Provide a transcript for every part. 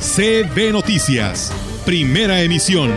CB Noticias, primera emisión.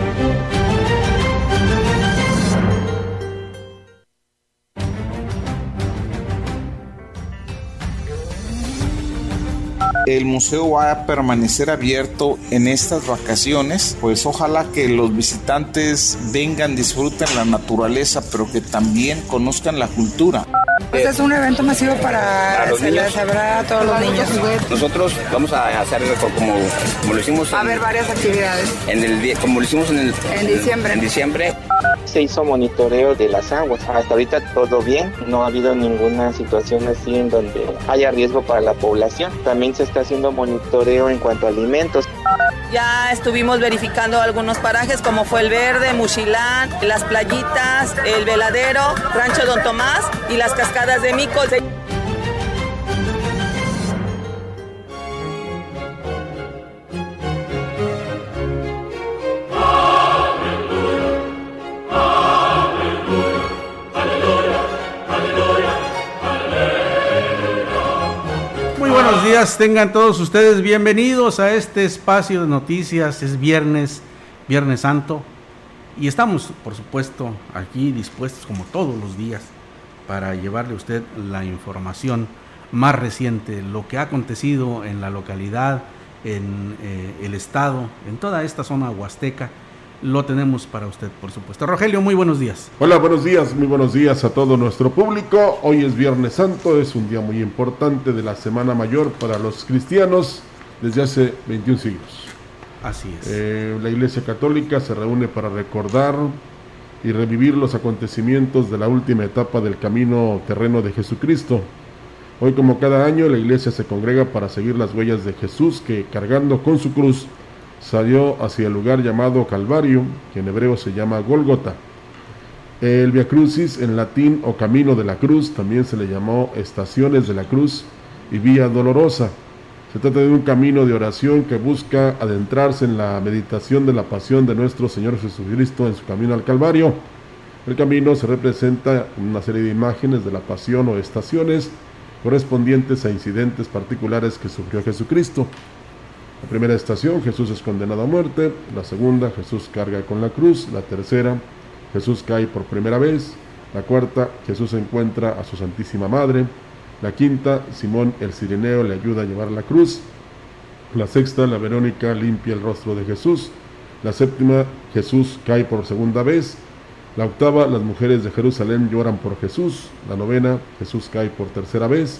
El museo va a permanecer abierto en estas vacaciones, pues ojalá que los visitantes vengan, disfruten la naturaleza, pero que también conozcan la cultura. Este es un evento masivo para, celebrar a todos los niños. Nosotros vamos a hacer como, como lo hicimos. Va a haber varias actividades. En el, como lo hicimos en, el, en diciembre. En diciembre. Se hizo monitoreo de las aguas. Hasta ahorita todo bien. No ha habido ninguna situación así en donde haya riesgo para la población. También se está haciendo monitoreo en cuanto a alimentos. Ya estuvimos verificando algunos parajes como fue el Verde, Muchilán, las playitas, el Veladero, Rancho Don Tomás y las cascadas de Micos. Días, tengan todos ustedes bienvenidos a este espacio de noticias. Es viernes, Viernes Santo, y estamos, por supuesto, aquí dispuestos como todos los días para llevarle a usted la información más reciente, lo que ha acontecido en la localidad, en eh, el estado, en toda esta zona huasteca lo tenemos para usted, por supuesto. Rogelio, muy buenos días. Hola, buenos días, muy buenos días a todo nuestro público. Hoy es Viernes Santo, es un día muy importante de la Semana Mayor para los cristianos desde hace 21 siglos. Así es. Eh, la Iglesia Católica se reúne para recordar y revivir los acontecimientos de la última etapa del camino terreno de Jesucristo. Hoy, como cada año, la Iglesia se congrega para seguir las huellas de Jesús que, cargando con su cruz, salió hacia el lugar llamado Calvario, que en hebreo se llama Golgota. El Via Crucis en latín o Camino de la Cruz también se le llamó Estaciones de la Cruz y Vía Dolorosa. Se trata de un camino de oración que busca adentrarse en la meditación de la pasión de nuestro Señor Jesucristo en su camino al Calvario. El camino se representa en una serie de imágenes de la pasión o estaciones correspondientes a incidentes particulares que sufrió Jesucristo. La primera estación, Jesús es condenado a muerte. La segunda, Jesús carga con la cruz. La tercera, Jesús cae por primera vez. La cuarta, Jesús encuentra a su Santísima Madre. La quinta, Simón el Cirineo le ayuda a llevar la cruz. La sexta, la Verónica limpia el rostro de Jesús. La séptima, Jesús cae por segunda vez. La octava, las mujeres de Jerusalén lloran por Jesús. La novena, Jesús cae por tercera vez.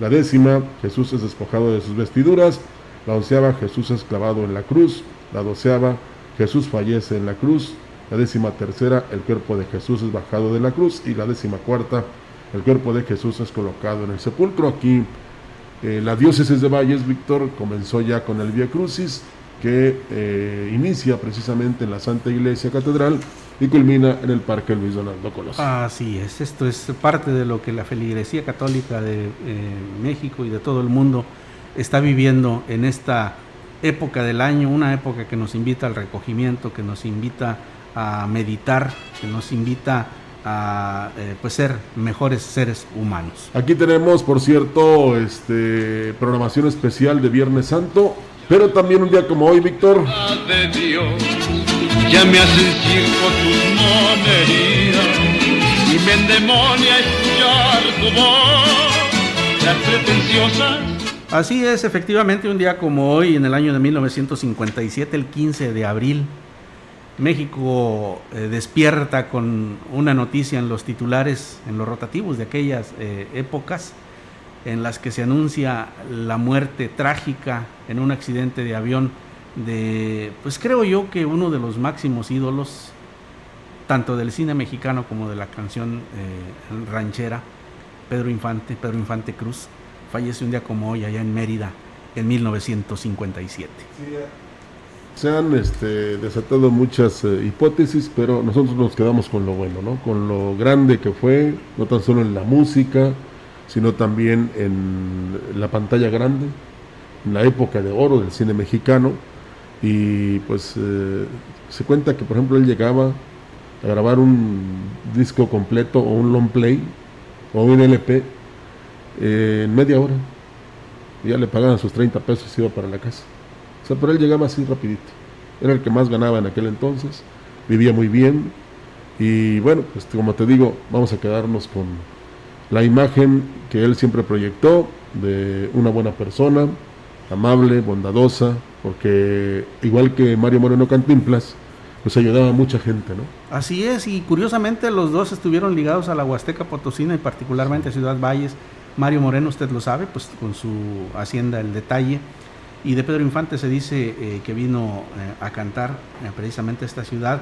La décima, Jesús es despojado de sus vestiduras. La onceava, Jesús es clavado en la cruz. La doceava, Jesús fallece en la cruz. La décima tercera, el cuerpo de Jesús es bajado de la cruz. Y la décima cuarta, el cuerpo de Jesús es colocado en el sepulcro. Aquí eh, la diócesis de Valles, Víctor, comenzó ya con el Via Crucis, que eh, inicia precisamente en la Santa Iglesia Catedral y culmina en el Parque Luis Donaldo Colosio. Así es, esto es parte de lo que la feligresía católica de eh, México y de todo el mundo está viviendo en esta época del año, una época que nos invita al recogimiento, que nos invita a meditar, que nos invita a eh, pues ser mejores seres humanos. Aquí tenemos, por cierto, este programación especial de Viernes Santo, pero también un día como hoy, Víctor. Ya me hacen circo tus monerías y me endemonia escuchar tu voz, las pretenciosas Así es, efectivamente, un día como hoy, en el año de 1957, el 15 de abril, México eh, despierta con una noticia en los titulares, en los rotativos de aquellas eh, épocas, en las que se anuncia la muerte trágica en un accidente de avión de, pues creo yo que uno de los máximos ídolos, tanto del cine mexicano como de la canción eh, ranchera, Pedro Infante, Pedro Infante Cruz fallece un día como hoy allá en Mérida, en 1957. Se han este, desatado muchas eh, hipótesis, pero nosotros nos quedamos con lo bueno, ¿no? con lo grande que fue, no tan solo en la música, sino también en la pantalla grande, en la época de oro del cine mexicano. Y pues eh, se cuenta que, por ejemplo, él llegaba a grabar un disco completo o un long play o un LP en media hora. ya le pagaban sus 30 pesos y iba para la casa. O sea, pero él llegaba así rapidito. Era el que más ganaba en aquel entonces. Vivía muy bien. Y bueno, pues como te digo, vamos a quedarnos con la imagen que él siempre proyectó de una buena persona, amable, bondadosa, porque igual que Mario Moreno Cantinflas, pues ayudaba a mucha gente, ¿no? Así es, y curiosamente los dos estuvieron ligados a la Huasteca Potosina y particularmente a Ciudad Valles. Mario Moreno, usted lo sabe, pues con su hacienda El Detalle. Y de Pedro Infante se dice eh, que vino eh, a cantar eh, precisamente esta ciudad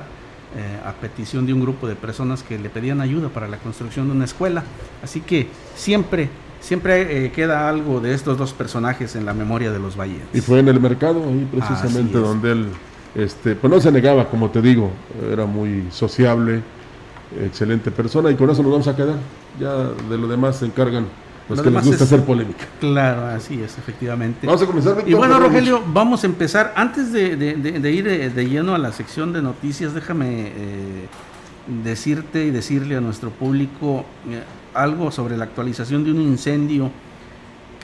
a petición de un grupo de personas que le pedían ayuda para la construcción de una escuela. Así que siempre siempre queda algo de estos dos personajes en la memoria de los valles. Y fue en el mercado, ahí precisamente donde él este, pues no se negaba, como te digo, era muy sociable, excelente persona y con eso nos vamos a quedar. Ya de lo demás se encargan los que les gusta hacer polémica. Claro, así es, efectivamente. Vamos a comenzar. y bueno, Rogelio, vamos a empezar. Antes de, ir eh, de, lleno a la sección de noticias, déjame eh, decirte y decirle a nuestro público eh, algo sobre la actualización de un incendio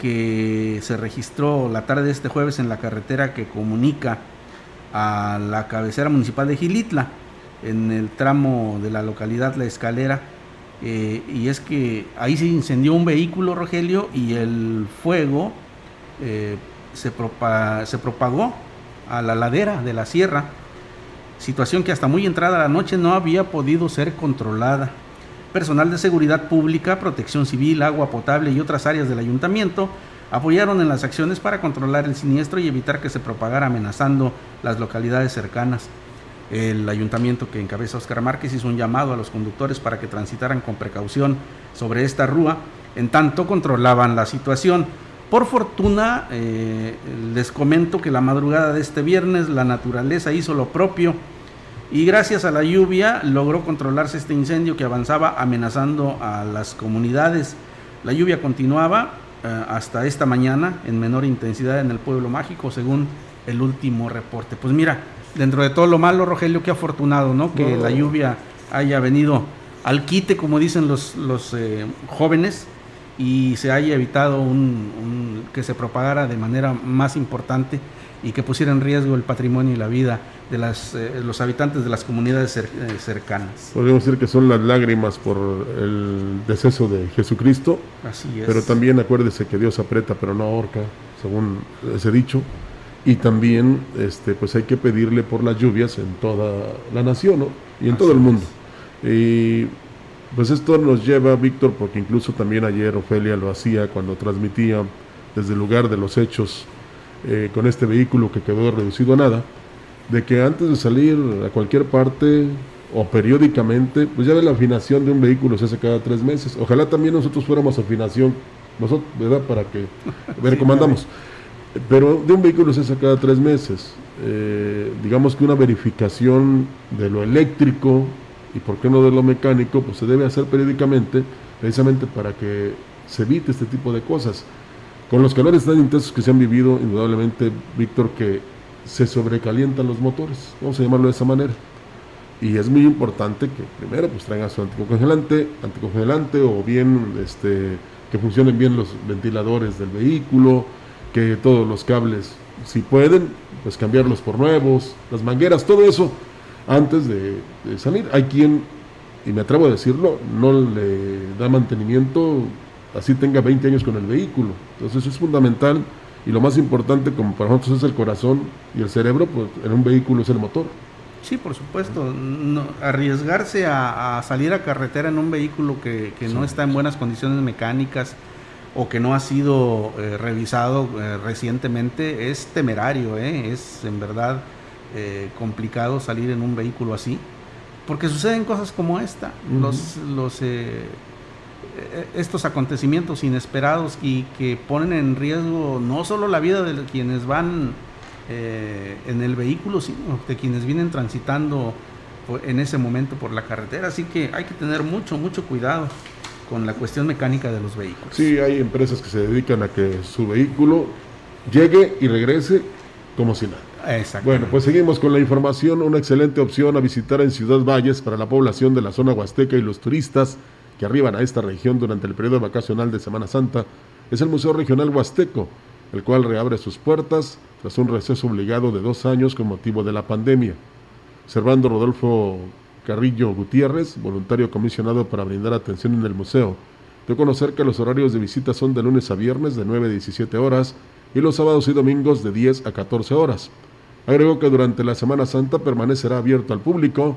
que se registró la tarde de este jueves en la carretera que comunica a la cabecera municipal de Gilitla, en el tramo de la localidad La Escalera. Eh, y es que ahí se incendió un vehículo, Rogelio, y el fuego eh, se, se propagó a la ladera de la sierra, situación que hasta muy entrada la noche no había podido ser controlada. Personal de seguridad pública, protección civil, agua potable y otras áreas del ayuntamiento apoyaron en las acciones para controlar el siniestro y evitar que se propagara amenazando las localidades cercanas. El ayuntamiento que encabeza Oscar Márquez hizo un llamado a los conductores para que transitaran con precaución sobre esta rúa, en tanto controlaban la situación. Por fortuna, eh, les comento que la madrugada de este viernes la naturaleza hizo lo propio y gracias a la lluvia logró controlarse este incendio que avanzaba amenazando a las comunidades. La lluvia continuaba eh, hasta esta mañana en menor intensidad en el pueblo mágico, según el último reporte. Pues mira, dentro de todo lo malo, Rogelio, qué afortunado, ¿no? Que la lluvia haya venido al quite, como dicen los, los eh, jóvenes, y se haya evitado un, que se propagara de manera más importante y que pusiera en riesgo el patrimonio y la vida de las, eh, los habitantes de las comunidades eh, cercanas. Podríamos decir que son las lágrimas por el deceso de Jesucristo. Así es. Pero también acuérdese que Dios aprieta pero no ahorca, según ese dicho. Y también este, pues hay que pedirle por las lluvias en toda la nación y en todo el mundo. Y pues esto nos lleva, Víctor, porque incluso también ayer Ofelia lo hacía cuando transmitía desde el lugar de los hechos eh, con este vehículo que quedó reducido a nada de que antes de salir a cualquier parte o periódicamente, pues ya ve la afinación de un vehículo se hace cada tres meses. Ojalá también nosotros fuéramos afinación, nosotros, ¿verdad? Para que ver cómo andamos. Pero de un vehículo se hace cada tres meses. Eh, digamos que una verificación de lo eléctrico y por qué no de lo mecánico, pues se debe hacer periódicamente, precisamente para que se evite este tipo de cosas. Con los calores tan intensos que se han vivido, indudablemente, Víctor, que se sobrecalientan los motores, vamos a llamarlo de esa manera. Y es muy importante que primero pues traigan su anticongelante, anticongelante o bien este, que funcionen bien los ventiladores del vehículo, que todos los cables, si pueden, pues cambiarlos por nuevos, las mangueras, todo eso antes de, de salir. Hay quien, y me atrevo a decirlo, no le da mantenimiento, así tenga 20 años con el vehículo. Entonces es fundamental y lo más importante, como para nosotros es el corazón y el cerebro, pues en un vehículo es el motor. Sí, por supuesto. arriesgarse a, salir a carretera en un vehículo que, no está en buenas condiciones mecánicas o que no ha sido eh, revisado eh, recientemente es temerario, ¿eh? es en verdad complicado salir en un vehículo así, porque suceden cosas como esta. Los, los estos acontecimientos inesperados y que ponen en riesgo no solo la vida de quienes van en el vehículo, sino de quienes vienen transitando en ese momento por la carretera. Así que hay que tener mucho, mucho cuidado con la cuestión mecánica de los vehículos. Sí, hay empresas que se dedican a que su vehículo llegue y regrese como si nada. Bueno, pues seguimos con la información. Una excelente opción a visitar en Ciudad Valles para la población de la zona huasteca y los turistas que arriban a esta región durante el periodo vacacional de Semana Santa es el Museo Regional Huasteco, el cual reabre sus puertas tras un receso obligado de dos años con motivo de la pandemia. Servando Rodolfo Carrillo Gutiérrez, voluntario comisionado para brindar atención en el museo, de conocer que los horarios de visita son de lunes a viernes de 9 a 17 horas y los sábados y domingos de 10 a 14 horas. Agregó que durante la Semana Santa permanecerá abierto al público,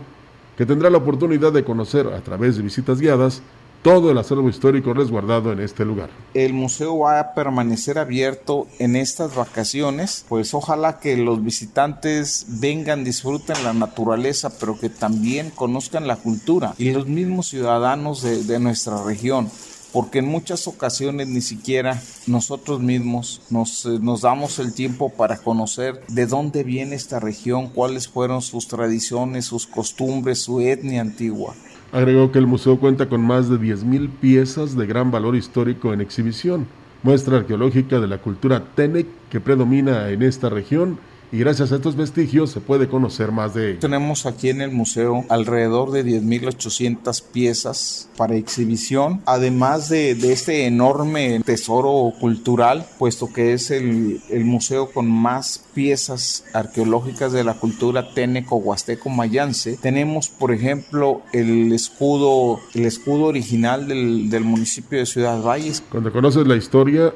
que tendrá la oportunidad de conocer a través de visitas guiadas todo el acervo histórico resguardado en este lugar. El museo va a permanecer abierto en estas vacaciones, pues ojalá que los visitantes vengan, disfruten la naturaleza, pero que también conozcan la cultura y los mismos ciudadanos de, nuestra región porque en muchas ocasiones ni siquiera nosotros mismos eh, nos, damos el tiempo para conocer de dónde viene esta región, cuáles fueron sus tradiciones, sus costumbres, su etnia antigua. Agregó que el museo cuenta con más de 10.000 piezas de gran valor histórico en exhibición, muestra arqueológica de la cultura Tenec que predomina en esta región y gracias a estos vestigios se puede conocer más de ellos. Tenemos aquí en el museo alrededor de 10.800 piezas para exhibición, además de, este enorme tesoro cultural, puesto que es el, museo con más piezas arqueológicas de la cultura teneco, huasteco, mayance. Tenemos, por ejemplo, el escudo, el escudo original del, del municipio de Ciudad Valles. Cuando conoces la historia,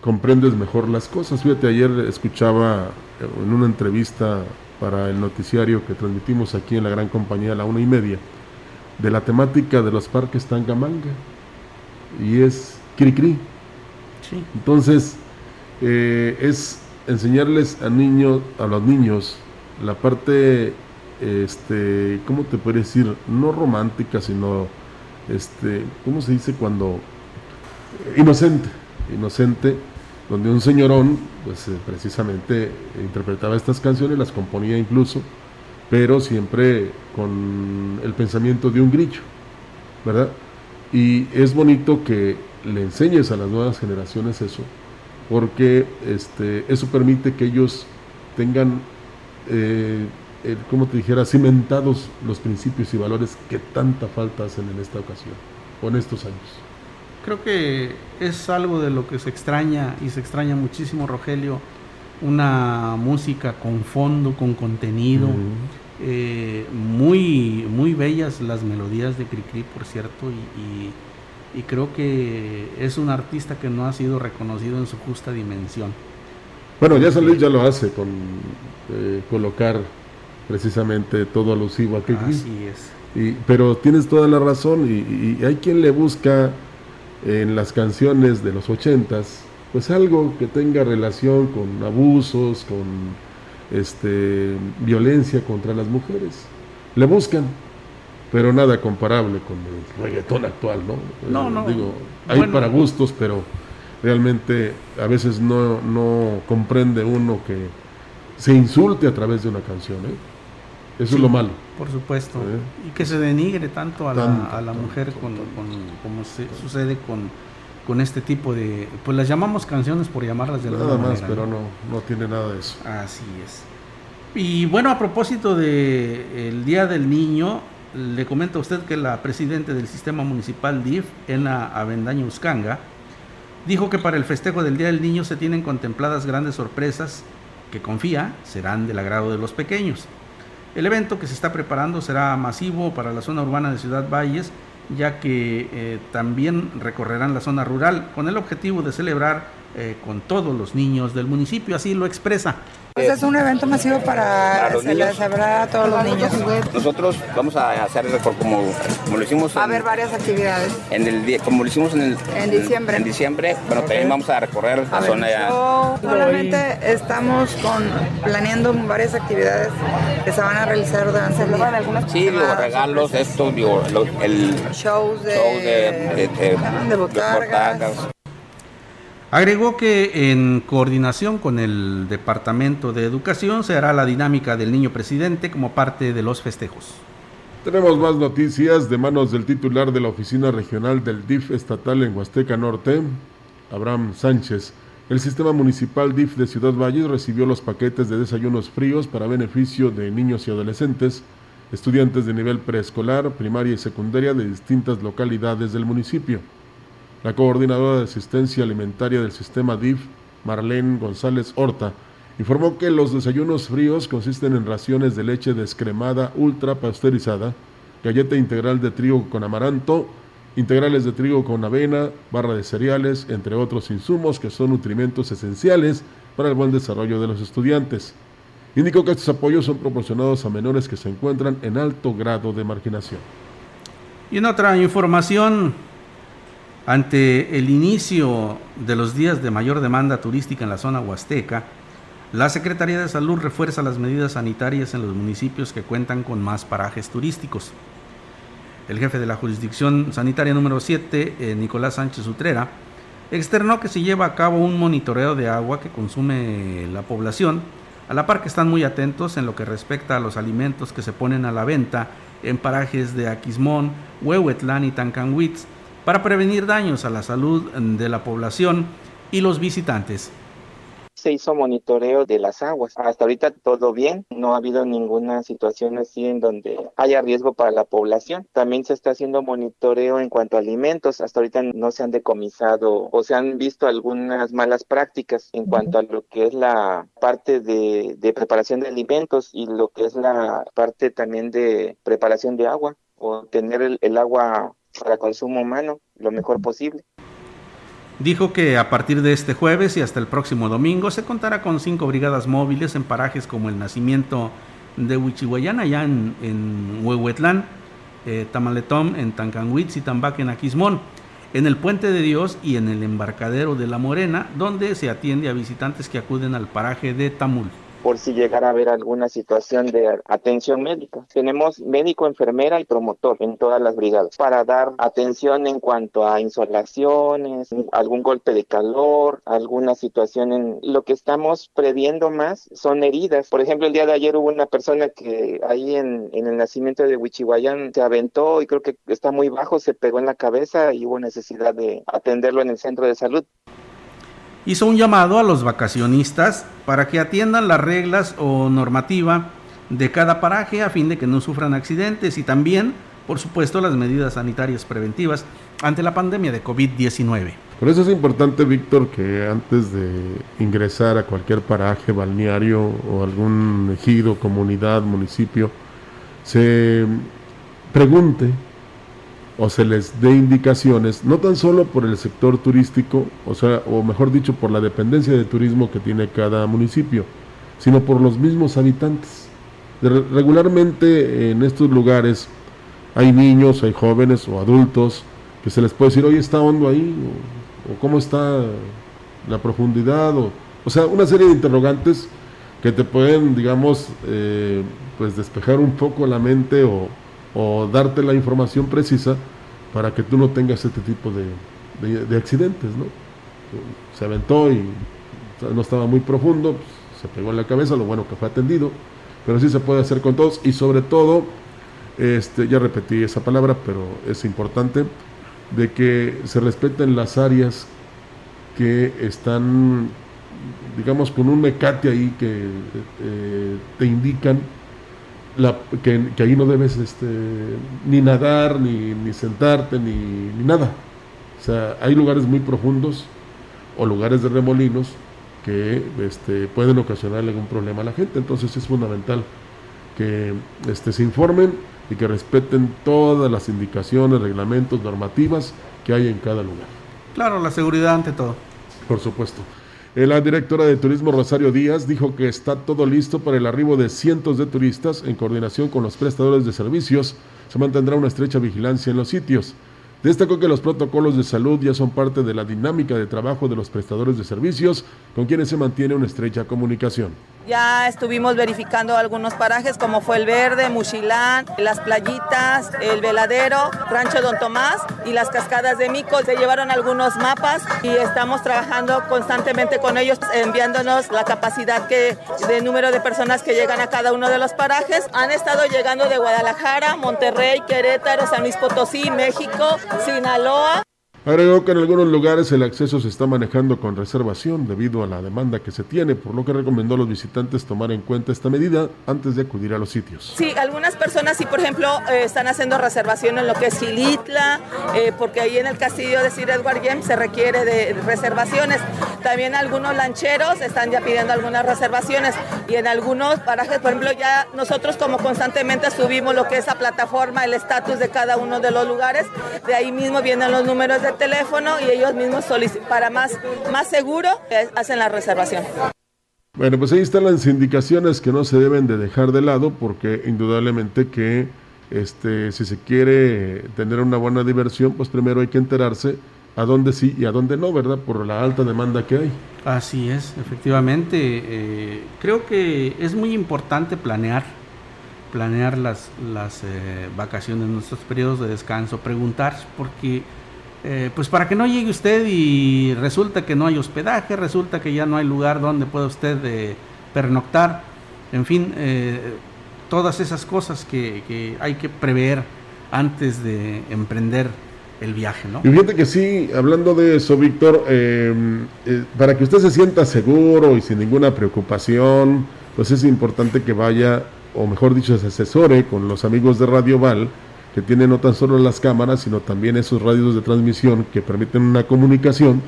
comprendes mejor las cosas. Fíjate, ayer escuchaba en una entrevista para el noticiario que transmitimos aquí en la gran compañía a la una y media de la temática de los parques Tangamanga y es Cricri. Sí. Entonces, eh, es enseñarles a niños, a los niños, la parte, este, ¿cómo te puedo decir? No romántica, sino, este, ¿cómo se dice cuando? Inocente, inocente donde un señorón, pues eh, precisamente interpretaba estas canciones, las componía incluso, pero siempre con el pensamiento de un grillo, ¿verdad? Y es bonito que le enseñes a las nuevas generaciones eso, porque este, eso permite que ellos tengan, eh, como te dijera, cimentados los principios y valores que tanta falta hacen en esta ocasión, o en estos años creo que es algo de lo que se extraña y se extraña muchísimo, Rogelio, una música con fondo, con contenido. Eh, muy, muy bellas las melodías de Cricri, por cierto, y, creo que es un artista que no ha sido reconocido en su justa dimensión. Bueno, ya San ya lo hace con eh, colocar precisamente todo alusivo a Cricri. Así es. Y, pero tienes toda la razón y hay quien le busca en las canciones de los ochentas, pues algo que tenga relación con abusos, con este, violencia contra las mujeres. Le buscan, pero nada comparable con el reggaetón actual, ¿no? No, no. Digo, hay para gustos, pero realmente a veces no, no comprende uno que se insulte a través de una canción, ¿eh? Eso es lo malo. Por supuesto. Y que se denigre tanto a la, a la mujer con, como se, sucede con, con este tipo de... Pues las llamamos canciones por llamarlas de Nada más, pero no, no tiene nada de eso. Así es. Y bueno, a propósito del el Día del Niño, le comento a usted que la presidenta del Sistema Municipal DIF, Ena Avendaño Uscanga, dijo que para el festejo del Día del Niño se tienen contempladas grandes sorpresas que confía serán del agrado de los pequeños. El evento que se está preparando será masivo para la zona urbana de Ciudad Valles, ya que eh, también recorrerán la zona rural con el objetivo de celebrar eh, con todos los niños del municipio, así lo expresa. Pues es un evento masivo para, celebrar a todos los niños. Nosotros vamos a hacer como, como lo hicimos. Va a haber varias actividades. En el día, como lo hicimos en, el, en diciembre. En, diciembre, bueno, también vamos a recorrer la zona ya. Solamente estamos con, planeando varias actividades que se van a realizar durante el día. Sí, los regalos, esto, digo, el shows de, shows de, de, botargas. Agregó que en coordinación con el Departamento de Educación se hará la dinámica del niño presidente como parte de los festejos. Tenemos más noticias de manos del titular de la Oficina Regional del DIF estatal en Huasteca Norte, Abraham Sánchez. El sistema municipal DIF de Ciudad Valles recibió los paquetes de desayunos fríos para beneficio de niños y adolescentes, estudiantes de nivel preescolar, primaria y secundaria de distintas localidades del municipio. La coordinadora de asistencia alimentaria del sistema DIF, Marlene González Horta, informó que los desayunos fríos consisten en raciones de leche descremada ultra pasteurizada, galleta integral de trigo con amaranto, integrales de trigo con avena, barra de cereales, entre otros insumos que son nutrimentos esenciales para el buen desarrollo de los estudiantes. Indicó que estos apoyos son proporcionados a menores que se encuentran en alto grado de marginación. Y en otra información, ante el inicio de los días de mayor demanda turística en la zona huasteca, la Secretaría de Salud refuerza las medidas sanitarias en los municipios que cuentan con más parajes turísticos. El jefe de la jurisdicción sanitaria número 7, eh, Nicolás Sánchez Utrera, externó que se lleva a cabo un monitoreo de agua que consume la población, a la par que están muy atentos en lo que respecta a los alimentos que se ponen a la venta en parajes de Aquismón, Huehuetlán y Tancanwitz, para prevenir daños a la salud de la población y los visitantes se hizo monitoreo de las aguas. Hasta ahorita todo bien, no ha habido ninguna situación así en donde haya riesgo para la población. También se está haciendo monitoreo en cuanto a alimentos. Hasta ahorita no se han decomisado o se han visto algunas malas prácticas en cuanto a lo que es la parte de, preparación de alimentos y lo que es la parte también de preparación de agua o tener el agua para consumo humano lo mejor posible. Dijo que a partir de este jueves y hasta el próximo domingo se contará con cinco brigadas móviles en parajes como el nacimiento de Huichihuayán, allá en, Huehuetlán, eh, Tamaletón, en Tancanhuitz y Tambac, en Aquismón, en el Puente de Dios y en el embarcadero de La Morena, donde se atiende a visitantes que acuden al paraje de Tamul por si llegara a haber alguna situación de atención médica. Tenemos médico, enfermera y promotor en todas las brigadas para dar atención en cuanto a insolaciones, algún golpe de calor, alguna situación en lo que estamos previendo más son heridas. Por ejemplo, el día de ayer hubo una persona que ahí en, en el nacimiento de Huichihuayán se aventó y creo que está muy bajo, se pegó en la cabeza y hubo necesidad de atenderlo en el centro de salud hizo un llamado a los vacacionistas para que atiendan las reglas o normativa de cada paraje a fin de que no sufran accidentes y también, por supuesto, las medidas sanitarias preventivas ante la pandemia de COVID-19. Por eso es importante, Víctor, que antes de ingresar a cualquier paraje, balneario o algún ejido, comunidad, municipio, se pregunte o se les dé indicaciones, no tan solo por el sector turístico, o sea, o mejor dicho, por la dependencia de turismo que tiene cada municipio, sino por los mismos habitantes. regularmente en estos lugares hay niños, hay jóvenes o adultos que se les puede decir, oye, está hondo ahí, o, cómo está la profundidad, o, o, sea, una serie de interrogantes que te pueden, digamos, eh, pues despejar un poco la mente o, o darte la información precisa para que tú no tengas este tipo de, accidentes, ¿no? Se aventó y no estaba muy profundo, pues, se pegó en la cabeza, lo bueno que fue atendido, pero sí se puede hacer con todos y sobre todo, este, ya repetí esa palabra, pero es importante, de que se respeten las áreas que están, digamos, con un mecate ahí que eh, te indican que, ahí no debes este, ni nadar, ni, ni sentarte, ni, ni, nada. O sea, hay lugares muy profundos o lugares de remolinos que este, pueden ocasionarle algún problema a la gente. Entonces es fundamental que este, se informen y que respeten todas las indicaciones, reglamentos, normativas que hay en cada lugar. Claro, la seguridad ante todo. Por supuesto. La directora de Turismo Rosario Díaz dijo que está todo listo para el arribo de cientos de turistas en coordinación con los prestadores de servicios. Se mantendrá una estrecha vigilancia en los sitios. Destacó que los protocolos de salud ya son parte de la dinámica de trabajo de los prestadores de servicios, con quienes se mantiene una estrecha comunicación. Ya estuvimos verificando algunos parajes como fue el Verde, Muchilán, las playitas, el Veladero, Rancho Don Tomás y las cascadas de Mico. Se llevaron algunos mapas y estamos trabajando constantemente con ellos, enviándonos la capacidad que, de número de personas que llegan a cada uno de los parajes. Han estado llegando de Guadalajara, Monterrey, Querétaro, San Luis Potosí, México, Sinaloa. Agregó que en algunos lugares el acceso se está manejando con reservación debido a la demanda que se tiene, por lo que recomendó a los visitantes tomar en cuenta esta medida antes de acudir a los sitios. Sí, algunas personas sí, por ejemplo, eh, están haciendo reservación en lo que es Gilitla, eh, porque ahí en el castillo de Sir Edward James se requiere de reservaciones. También algunos lancheros están ya pidiendo algunas reservaciones y en algunos parajes, por ejemplo, ya nosotros como constantemente subimos lo que es la plataforma, el estatus de cada uno de los lugares, de ahí mismo vienen los números de teléfono y ellos mismos para más, más seguro eh, hacen la reservación. Bueno, pues ahí están las indicaciones que no se deben de dejar de lado porque indudablemente que este, si se quiere tener una buena diversión, pues primero hay que enterarse a dónde sí y a dónde no, ¿verdad? Por la alta demanda que hay. Así es, efectivamente. Eh, creo que es muy importante planear, planear las, las eh, vacaciones, nuestros periodos de descanso, preguntar, porque eh, pues para que no llegue usted y resulta que no hay hospedaje, resulta que ya no hay lugar donde pueda usted eh, pernoctar, en fin, eh, todas esas cosas que, hay que prever antes de emprender el viaje, ¿no? Y fíjate que sí, hablando de eso, Víctor, para que usted se sienta seguro y sin ninguna preocupación, pues es importante que vaya, o mejor dicho, se asesore con los amigos de Radio Val, que tiene no tan solo las cámaras, sino también esos radios de transmisión que permiten una comunicación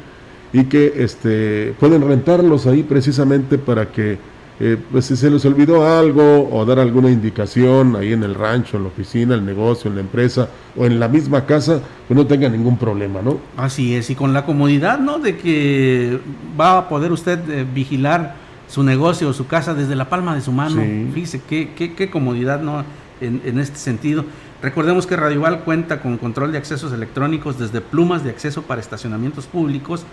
y que este, pueden rentarlos ahí precisamente para que eh, pues si se les olvidó algo o dar alguna indicación ahí en el rancho, en la oficina, el negocio, en la empresa o en la misma casa, pues no tenga ningún problema, ¿no? Así es, y con la comodidad, ¿no? De que va a poder usted eh, vigilar su negocio o su casa desde la palma de su mano. Fíjese qué, qué, qué comodidad, ¿no? En, en este sentido. Recordemos que Radioval cuenta con control de accesos electrónicos desde plumas de acceso para estacionamientos públicos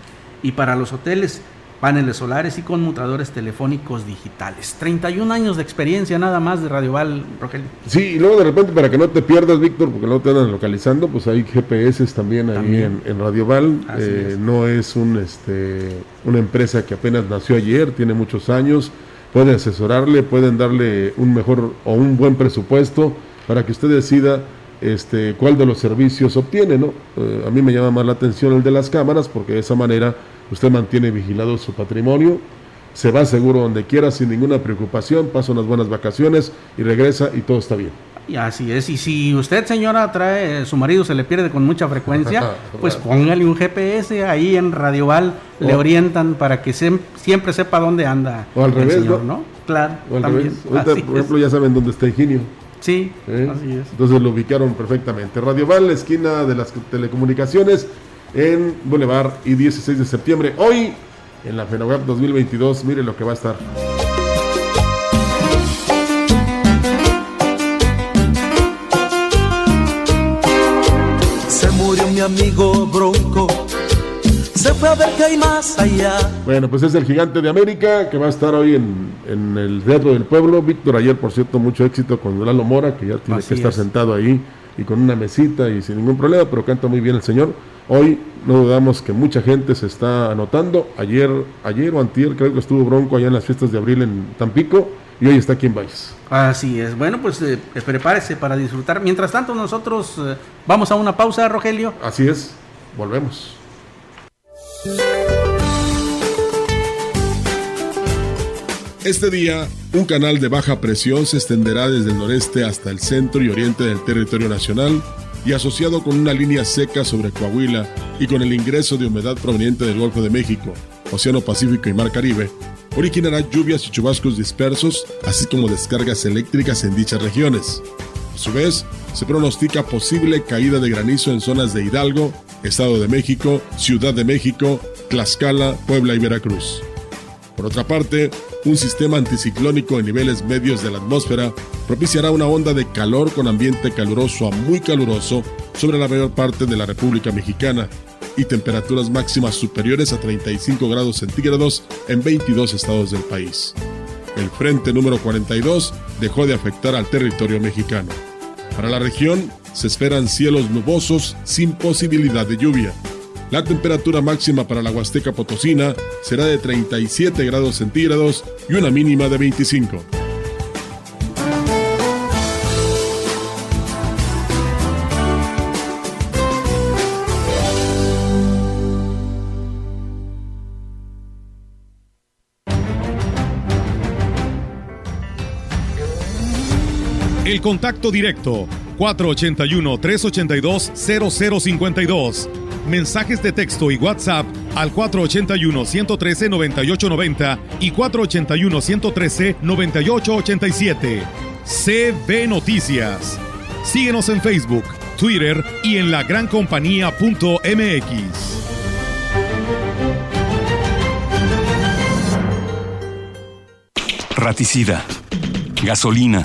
y para los hoteles, paneles solares y conmutadores telefónicos digitales. 31 años de experiencia nada más de Radioval, Rogelio. Sí, y luego de repente para que no te pierdas, Víctor, porque no te andan localizando, pues hay GPS también ahí en, en Radioval. Eh, no es un, este, una empresa que apenas nació ayer, tiene muchos años. Puede asesorarle, pueden darle un mejor o un buen presupuesto para que usted decida este, cuál de los servicios obtiene, ¿no? Eh, a mí me llama más la atención el de las cámaras porque de esa manera usted mantiene vigilado su patrimonio, se va seguro donde quiera sin ninguna preocupación, pasa unas buenas vacaciones y regresa y todo está bien. Y así es, y si usted señora trae, su marido se le pierde con mucha frecuencia, pues póngale un GPS ahí en Radioval, le orientan para que siempre sepa dónde anda o al revés, ¿no? Claro, también. por ejemplo, ya saben dónde está Ingenio. Sí, ¿Eh? así es. Entonces lo ubicaron perfectamente. Radio Val, esquina de las telecomunicaciones, en Boulevard y 16 de septiembre. Hoy, en la FENAWeb 2022, mire lo que va a estar. Se murió mi amigo Bronco se fue a ver qué hay más allá. Bueno, pues es el gigante de América que va a estar hoy en, en el Teatro del Pueblo. Víctor, ayer, por cierto, mucho éxito con Lalo Mora, que ya tiene que estar sentado ahí y con una mesita y sin ningún problema, pero canta muy bien el señor. Hoy no dudamos que mucha gente se está anotando. Ayer, ayer o antier creo que estuvo Bronco allá en las fiestas de abril en Tampico y hoy está aquí en Valles. Así es. Bueno, pues eh, prepárese para disfrutar. Mientras tanto, nosotros eh, vamos a una pausa, Rogelio. Así es. Volvemos. Este día, un canal de baja presión se extenderá desde el noreste hasta el centro y oriente del territorio nacional y asociado con una línea seca sobre Coahuila y con el ingreso de humedad proveniente del Golfo de México, Océano Pacífico y Mar Caribe, originará lluvias y chubascos dispersos, así como descargas eléctricas en dichas regiones. A su vez, se pronostica posible caída de granizo en zonas de Hidalgo, Estado de México, Ciudad de México, Tlaxcala, Puebla y Veracruz. Por otra parte, un sistema anticiclónico en niveles medios de la atmósfera propiciará una onda de calor con ambiente caluroso a muy caluroso sobre la mayor parte de la República Mexicana y temperaturas máximas superiores a 35 grados centígrados en 22 estados del país. El frente número 42 dejó de afectar al territorio mexicano. Para la región se esperan cielos nubosos sin posibilidad de lluvia. La temperatura máxima para la Huasteca Potosina será de 37 grados centígrados y una mínima de 25. El contacto directo 481-382-0052. Mensajes de texto y WhatsApp al 481-113-9890 y 481-113-9887. CB Noticias. Síguenos en Facebook, Twitter y en la lagrancompañía.mx. Raticida, gasolina,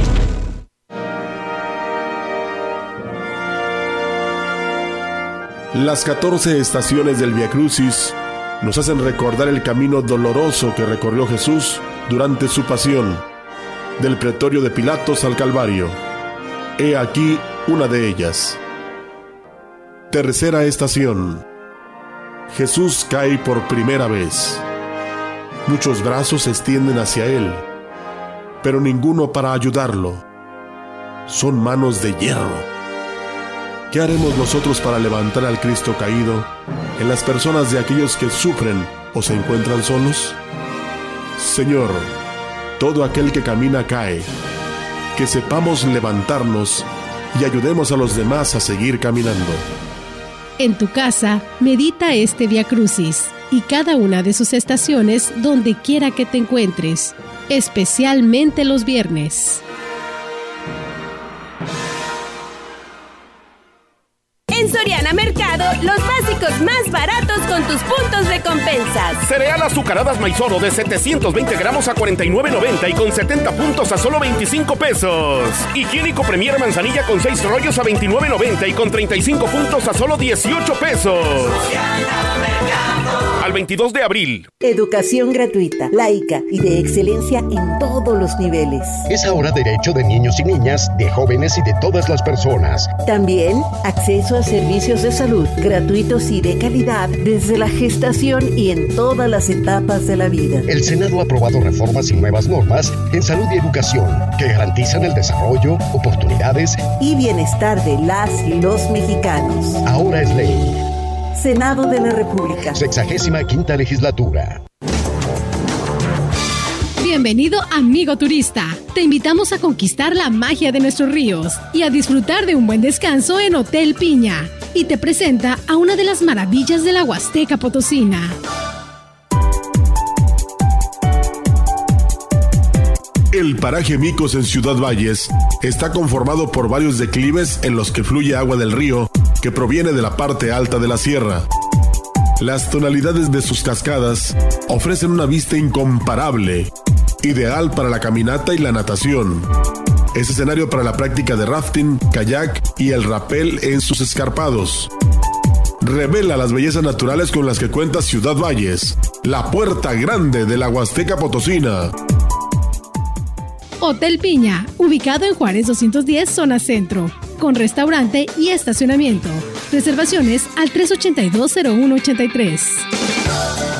Las 14 estaciones del Via Crucis nos hacen recordar el camino doloroso que recorrió Jesús durante su pasión, del pretorio de Pilatos al Calvario. He aquí una de ellas. Tercera estación. Jesús cae por primera vez. Muchos brazos se extienden hacia él, pero ninguno para ayudarlo. Son manos de hierro. ¿Qué haremos nosotros para levantar al Cristo caído en las personas de aquellos que sufren o se encuentran solos? Señor, todo aquel que camina cae, que sepamos levantarnos y ayudemos a los demás a seguir caminando. En tu casa, medita este Via Crucis y cada una de sus estaciones donde quiera que te encuentres, especialmente los viernes. Más baratos con tus puntos de compensas. Cereal azucaradas maizoro de 720 gramos a 49.90 y con 70 puntos a solo 25 pesos. Higiénico Premier Manzanilla con 6 rollos a 29.90 y con 35 puntos a solo 18 pesos. Al 22 de abril. Educación gratuita, laica y de excelencia en todos los niveles. Es ahora derecho de niños y niñas, de jóvenes y de todas las personas. También acceso a servicios de salud gratuitos y de calidad desde la gestación y en todas las etapas de la vida. El Senado ha aprobado reformas y nuevas normas en salud y educación que garantizan el desarrollo, oportunidades y bienestar de las y los mexicanos. Ahora es ley. Senado de la República. Sexagésima quinta legislatura. Bienvenido amigo turista. Te invitamos a conquistar la magia de nuestros ríos y a disfrutar de un buen descanso en Hotel Piña. Y te presenta a una de las maravillas de la Huasteca Potosina. El paraje Micos en Ciudad Valles está conformado por varios declives en los que fluye agua del río que proviene de la parte alta de la sierra. Las tonalidades de sus cascadas ofrecen una vista incomparable, ideal para la caminata y la natación. Es escenario para la práctica de rafting, kayak y el rappel en sus escarpados. Revela las bellezas naturales con las que cuenta Ciudad Valles, la puerta grande de la Huasteca Potosina. Hotel Piña, ubicado en Juárez 210, zona centro, con restaurante y estacionamiento. Reservaciones al 382-0183.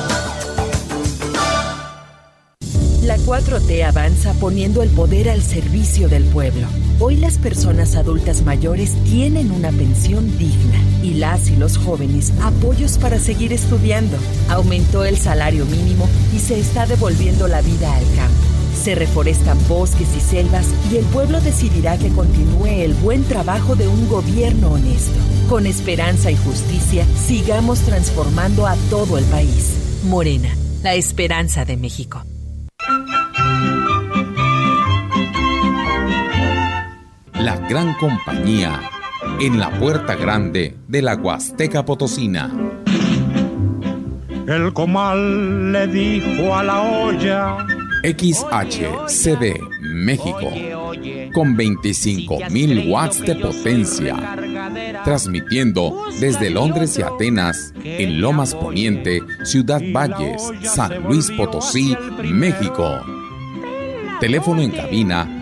La 4T avanza poniendo el poder al servicio del pueblo. Hoy las personas adultas mayores tienen una pensión digna y las y los jóvenes apoyos para seguir estudiando. Aumentó el salario mínimo y se está devolviendo la vida al campo. Se reforestan bosques y selvas y el pueblo decidirá que continúe el buen trabajo de un gobierno honesto. Con esperanza y justicia, sigamos transformando a todo el país. Morena, la esperanza de México. La gran compañía en la puerta grande de la Huasteca Potosina. El comal le dijo a la olla. XHCD México con 25.000 watts de potencia, transmitiendo desde Londres y Atenas, en Lomas Poniente, Ciudad Valles, San Luis Potosí, México. Teléfono en cabina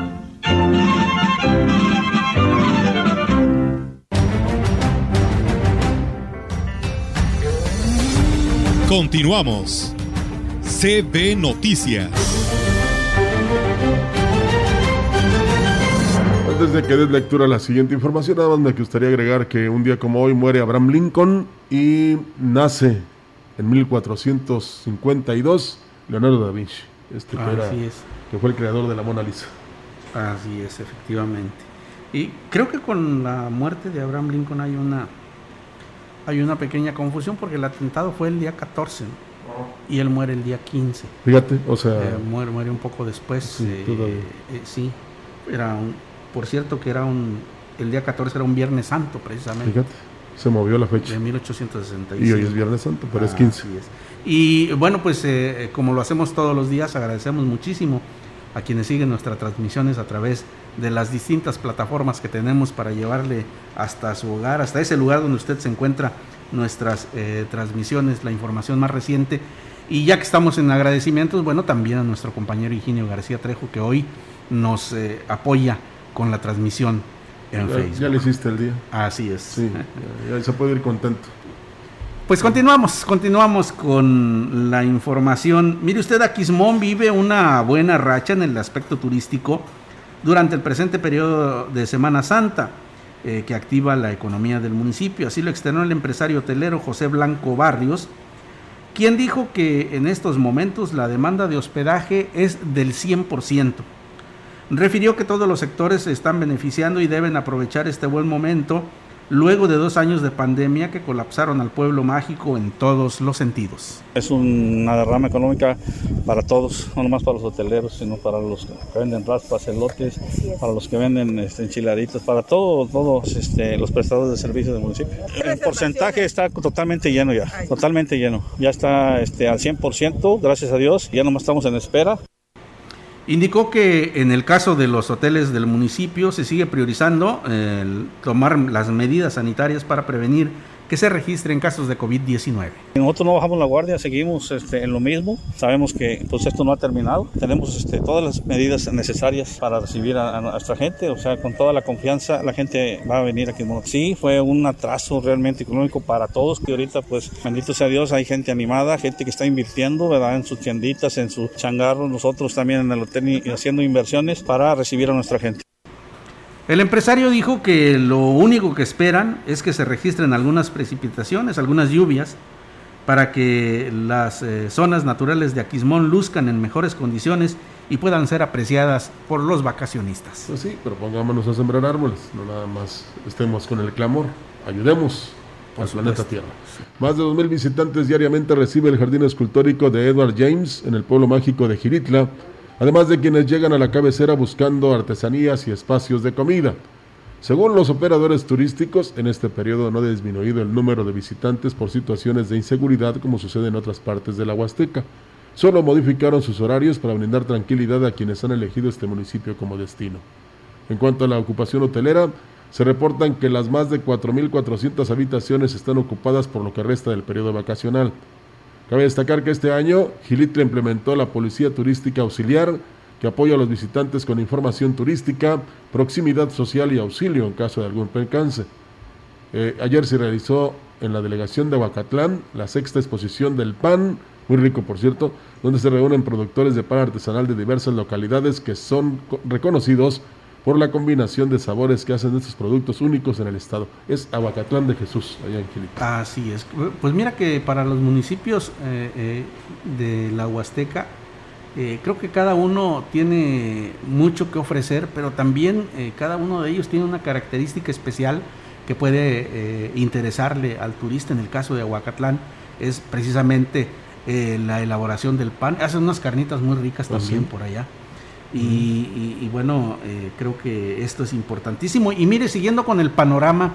Continuamos. CB Noticias. Antes de que des lectura a la siguiente información, nada más me gustaría agregar que un día como hoy muere Abraham Lincoln y nace en 1452 Leonardo da Vinci, este que, era- Así es. que fue el creador de la Mona Lisa. Así es, efectivamente. Y creo que con la muerte de Abraham Lincoln hay una hay una pequeña confusión porque el atentado fue el día 14 ¿no? y él muere el día 15. Fíjate, o sea, Eh, muere, muere un poco después. Sí, eh, eh, sí, era un, por cierto que era un, el día 14 era un Viernes Santo precisamente. fíjate, se movió la fecha. De 1865. Y hoy es Viernes Santo, pero es Ah, 15. así es. Y bueno, pues eh, como lo hacemos todos los días, agradecemos muchísimo a quienes siguen nuestras transmisiones a través de las distintas plataformas que tenemos para llevarle hasta su hogar, hasta ese lugar donde usted se encuentra nuestras eh, transmisiones, la información más reciente. Y ya que estamos en agradecimientos, bueno, también a nuestro compañero Higinio García Trejo, que hoy nos eh, apoya con la transmisión en Ya- Facebook. ya le hiciste el día. Así es. Sí, ya, ya se puede ir contento. Pues continuamos, continuamos con la información. Mire usted, Aquismón vive una buena racha en el aspecto turístico durante el presente periodo de Semana Santa, eh, que activa la economía del municipio. Así lo externó el empresario hotelero José Blanco Barrios, quien dijo que en estos momentos la demanda de hospedaje es del 100%. Refirió que todos los sectores se están beneficiando y deben aprovechar este buen momento luego de dos años de pandemia que colapsaron al pueblo mágico en todos los sentidos. Es una derrama económica para todos, no nomás para los hoteleros, sino para los que venden raspas, elotes, para los que venden este, enchiladitos, para todo- todos este, los prestadores de servicios del municipio. El porcentaje está totalmente lleno ya, totalmente lleno. Ya está este, al 100%, gracias a Dios, ya nomás estamos en espera. Indicó que en el caso de los hoteles del municipio se sigue priorizando eh, el tomar las medidas sanitarias para prevenir que se registren casos de COVID-19. Nosotros no bajamos la guardia, seguimos este, en lo mismo. Sabemos que pues, esto no ha terminado. Tenemos este, todas las medidas necesarias para recibir a, nuestra gente. O sea, con toda la confianza, la gente va a venir aquí. Bueno, sí, fue un atraso realmente económico para todos. Que ahorita, pues, bendito sea Dios, hay gente animada, gente que está invirtiendo, ¿verdad? En sus tienditas, en sus changarros. Nosotros también en el hotel y haciendo inversiones para recibir a nuestra gente. El empresario dijo que lo único que esperan es que se registren algunas precipitaciones, algunas lluvias, para que las eh, zonas naturales de Aquismón luzcan en mejores condiciones y puedan ser apreciadas por los vacacionistas. Pues sí, pero pongámonos a sembrar árboles, no nada más estemos con el clamor. Ayudemos Por al planeta. Tierra. Más de 2.000 visitantes diariamente recibe el jardín escultórico de Edward James en el pueblo mágico de Giritla, además de quienes llegan a la cabecera buscando artesanías y espacios de comida. Según los operadores turísticos, en este periodo no ha disminuido el número de visitantes por situaciones de inseguridad como sucede en otras partes de la Huasteca. Solo modificaron sus horarios para brindar tranquilidad a quienes han elegido este municipio como destino. En cuanto a la ocupación hotelera, se reportan que las más de 4.400 habitaciones están ocupadas por lo que resta del periodo vacacional. Cabe destacar que este año Gilitla implementó la Policía Turística Auxiliar, que apoya a los visitantes con información turística, proximidad social y auxilio en caso de algún percance. Eh, ayer se realizó en la delegación de Aguacatlán la sexta exposición del pan, muy rico por cierto, donde se reúnen productores de pan artesanal de diversas localidades que son reconocidos por la combinación de sabores que hacen estos productos únicos en el estado. Es Aguacatlán de Jesús, allá en. Así es. Pues mira que para los municipios eh, eh, de la Huasteca, eh, creo que cada uno tiene mucho que ofrecer, pero también cada uno de ellos tiene una característica especial que puede interesarle al turista. En el caso de Aguacatlán es precisamente la elaboración del pan. Hacen unas carnitas muy ricas ¿Ah, también sí? por allá. Y, bueno, eh, creo que esto es importantísimo. Y mire, siguiendo con el panorama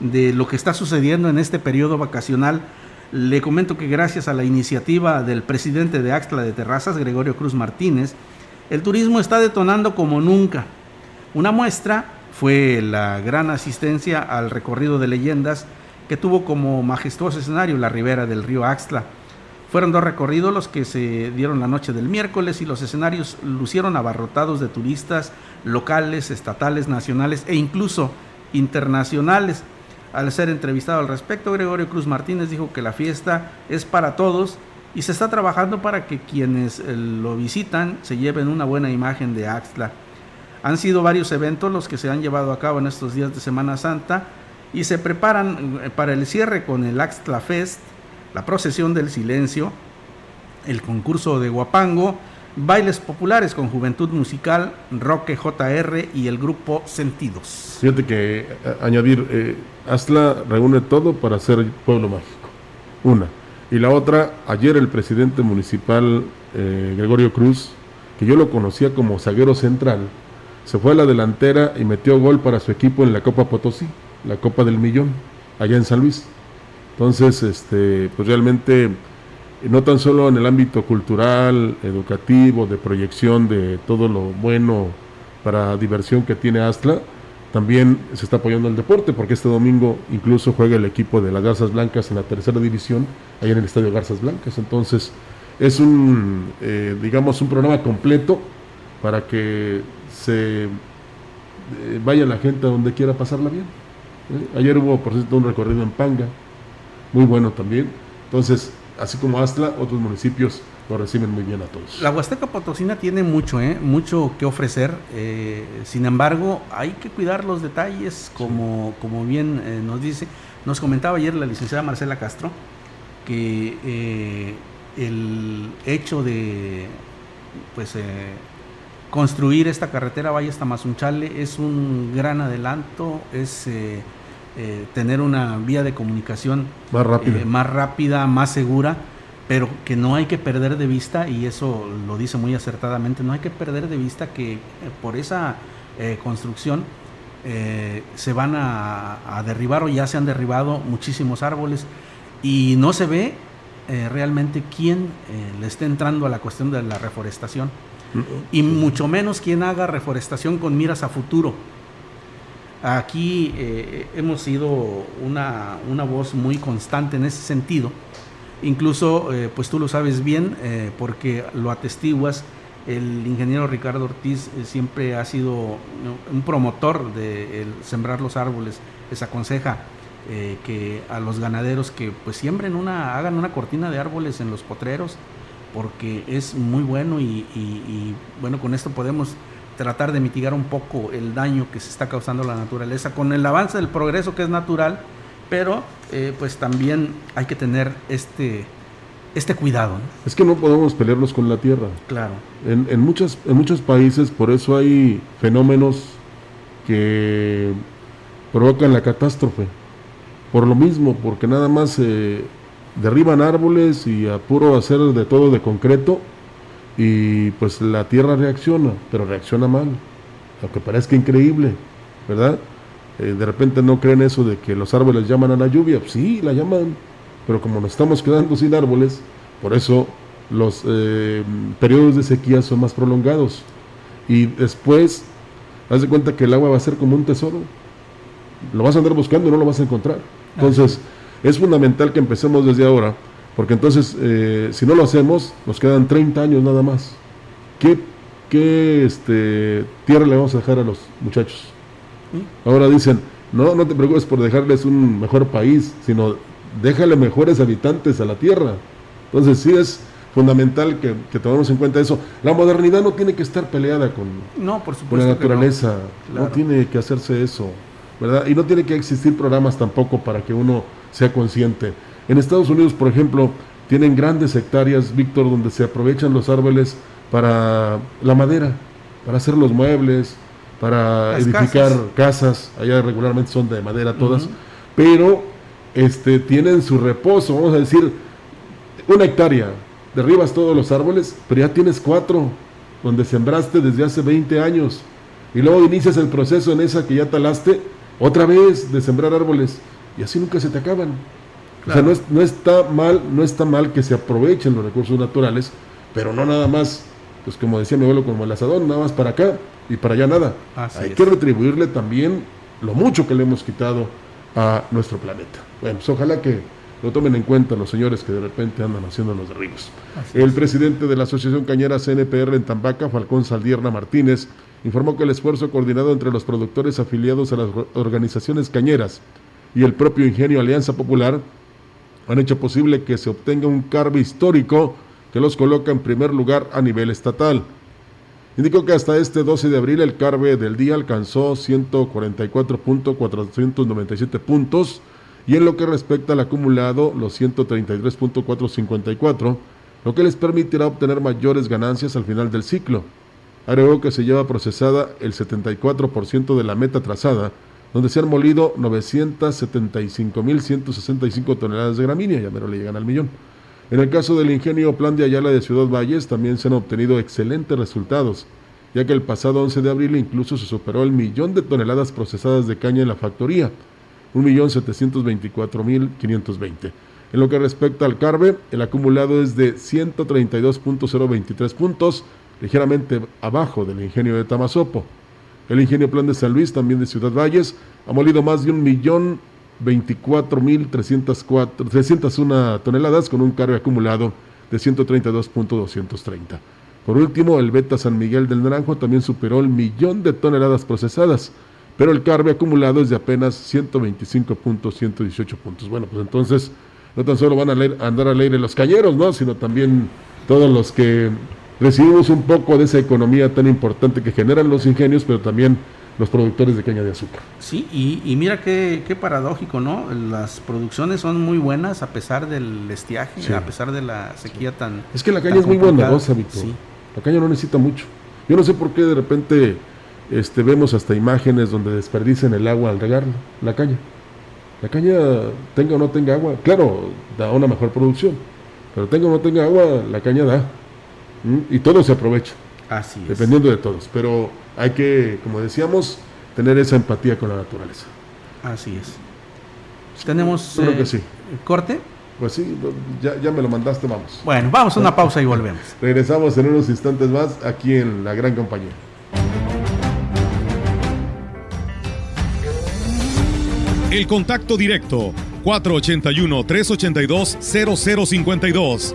de lo que está sucediendo en este periodo vacacional, le comento que gracias a la iniciativa del presidente de Axtla de Terrazas, Gregorio Cruz Martínez, el turismo está detonando como nunca. Una muestra fue la gran asistencia al recorrido de leyendas que tuvo como majestuoso escenario la ribera del río Axtla. Fueron dos recorridos los que se dieron la noche del miércoles y los escenarios lucieron abarrotados de turistas locales, estatales, nacionales e incluso internacionales. Al ser entrevistado al respecto, Gregorio Cruz Martínez dijo que la fiesta es para todos y se está trabajando para que quienes eh, lo visitan se lleven una buena imagen de Axtla. Han sido varios eventos los que se han llevado a cabo en estos días de Semana Santa y se preparan eh, para el cierre con el Axtla Fest, la procesión del silencio, el concurso de Guapango, bailes populares con juventud musical, Roque JR y el grupo Sentidos. Fíjate que a- añadir, eh, Astla reúne todo para ser pueblo mágico. Una. Y la otra, ayer el presidente municipal eh, Gregorio Cruz, que yo lo conocía como zaguero central, se fue a la delantera y metió gol para su equipo en la Copa Potosí, la Copa del Millón, allá en San Luis. Entonces, este, pues realmente, no tan solo en el ámbito cultural, educativo, de proyección de todo lo bueno para diversión que tiene Astla, también se está apoyando el deporte, porque este domingo incluso juega el equipo de las Garzas Blancas en la tercera división, allá en el Estadio Garzas Blancas. Entonces, es un, eh, digamos, un programa completo para que se eh, vaya la gente a donde quiera pasarla bien. ¿eh? Ayer hubo, por cierto, un recorrido en Panga, muy bueno también. Entonces, así como Astla, otros municipios lo reciben muy bien a todos. La Huasteca Potosina tiene mucho, ¿eh? mucho que ofrecer. eh, sin embargo, hay que cuidar los detalles, como, como bien eh, nos dice. Nos comentaba ayer la licenciada Marcela Castro que eh, el hecho de pues eh, construir esta carretera Valle hasta Mazunchale es un gran adelanto, es eh, tener una vía de comunicación Más rápida. eh, más rápida, más segura, pero que no hay que perder de vista, y eso lo dice muy acertadamente, no hay que perder de vista que eh, por esa eh, construcción se van a, a derribar o ya se han derribado muchísimos árboles y no se ve eh, realmente quién eh, le está entrando a la cuestión de la reforestación y mucho menos quien haga reforestación con miras a futuro. Aquí eh, hemos sido una, una voz muy constante en ese sentido. Incluso, eh, pues tú lo sabes bien, eh, porque lo atestiguas, el ingeniero Ricardo Ortiz eh, siempre ha sido un promotor de sembrar los árboles. Les aconseja que a los ganaderos que pues siembren una, hagan una cortina de árboles en los potreros, porque es muy bueno y, bueno, con esto podemos tratar de mitigar un poco el daño que se está causando a la naturaleza con el avance del progreso que es natural, pero eh, pues también hay que tener este, este cuidado. ¿no? Es que no podemos pelearnos con la tierra. Claro. En, en, muchos, en muchos países, por eso hay fenómenos que provocan la catástrofe. Por lo mismo, porque nada más eh, derriban árboles y a puro hacer de todo de concreto y pues la tierra reacciona, pero reacciona mal, aunque parezca increíble, ¿verdad? Eh, de repente no creen eso de que los árboles llaman a la lluvia, sí, la llaman, pero como nos estamos quedando sin árboles, por eso los eh, periodos de sequía son más prolongados. Y después, haz de cuenta que el agua va a ser como un tesoro. Lo vas a andar buscando y no lo vas a encontrar. Entonces, es fundamental que empecemos desde ahora Porque entonces, eh, si no lo hacemos, nos quedan 30 años nada más. ¿Qué, qué este, tierra le vamos a dejar a los muchachos? Ahora dicen, no, no te preocupes por dejarles un mejor país, sino déjale mejores habitantes a la tierra. Entonces sí es fundamental que, que tomemos en cuenta eso. La modernidad no tiene que estar peleada con, No, por con la no. naturaleza, no. Claro. tiene que hacerse eso, ¿verdad? Y no tiene que existir programas tampoco para que uno sea consciente. En Estados Unidos, por ejemplo, tienen grandes hectáreas, Víctor, donde se aprovechan los árboles para la madera, para hacer los muebles, para Las edificar casas. casas. allá regularmente son de madera todas, pero este, tienen su reposo, vamos a decir, una hectárea, derribas todos los árboles, pero ya tienes cuatro, donde sembraste desde hace 20 años, y luego inicias el proceso en esa que ya talaste, otra vez de sembrar árboles, y así nunca se te acaban. O sea, no, es- no está mal, no está mal que se aprovechen los recursos naturales, pero no nada más, pues como decía mi abuelo, como el asadón, nada más para acá y para allá nada. Así Hay es. que retribuirle también lo mucho que le hemos quitado a nuestro planeta. Bueno, pues ojalá que lo tomen en cuenta los señores que de repente andan haciendo los derribos. Así El es. presidente de la Asociación Cañera CNPR en Tambaca, Falcón Saldierna Martínez, informó que el esfuerzo coordinado entre los productores afiliados a las or- organizaciones cañeras y el propio Ingenio Alianza Popular han hecho posible que se obtenga un carbe histórico que los coloca en primer lugar a nivel estatal. Indicó que hasta este 12 de abril el carbe del día alcanzó 144.497 puntos y en lo que respecta al acumulado los 133.454, lo que les permitirá obtener mayores ganancias al final del ciclo. Agregó que se lleva procesada el 74% de la meta trazada, donde se han molido 975.165 toneladas de gramínea, ya mero le llegan al millón. En el caso del ingenio Plan de Ayala de Ciudad Valles también se han obtenido excelentes resultados, ya que el pasado 11 de abril incluso se superó el millón de toneladas procesadas de caña en la factoría, 1.724.520. En lo que respecta al carbe, el acumulado es de 132.023 puntos, ligeramente abajo del ingenio de Tamazopo. El ingenio Plan de San Luis, también de Ciudad Valles, ha molido más de un millón 24.301 toneladas con un cargo acumulado de 132.230. Por último, el Beta San Miguel del Naranjo también superó el millón de toneladas procesadas, pero el carbe acumulado es de apenas 125.118 puntos. Bueno, pues entonces no tan solo van a, leer- a andar al aire los cañeros, ¿no? sino también todos los que recibimos un poco de esa economía tan importante que generan los ingenios, pero también los productores de caña de azúcar. Sí, y, y mira qué, qué paradójico, ¿no? Las producciones son muy buenas a pesar del estiaje, Sí. a pesar de la sequía tan. Es que la caña es muy bondadosa, Víctor. Sí. La caña no necesita mucho. Yo no sé por qué de repente este, vemos hasta imágenes donde desperdician el agua al regarla, la caña. La caña, tenga o no tenga agua, claro, da una mejor producción, pero tenga o no tenga agua, la caña da. ¿Mm? Y todo se aprovecha, Así es. dependiendo de todos. Pero hay que, como decíamos, tener esa empatía con la naturaleza. Así es. Tenemos creo eh, que sí. corte. Pues sí, ya, ya me lo mandaste, vamos. Bueno, vamos a una pausa y volvemos. Regresamos en unos instantes más aquí en la gran compañía. El contacto directo 481-382-0052.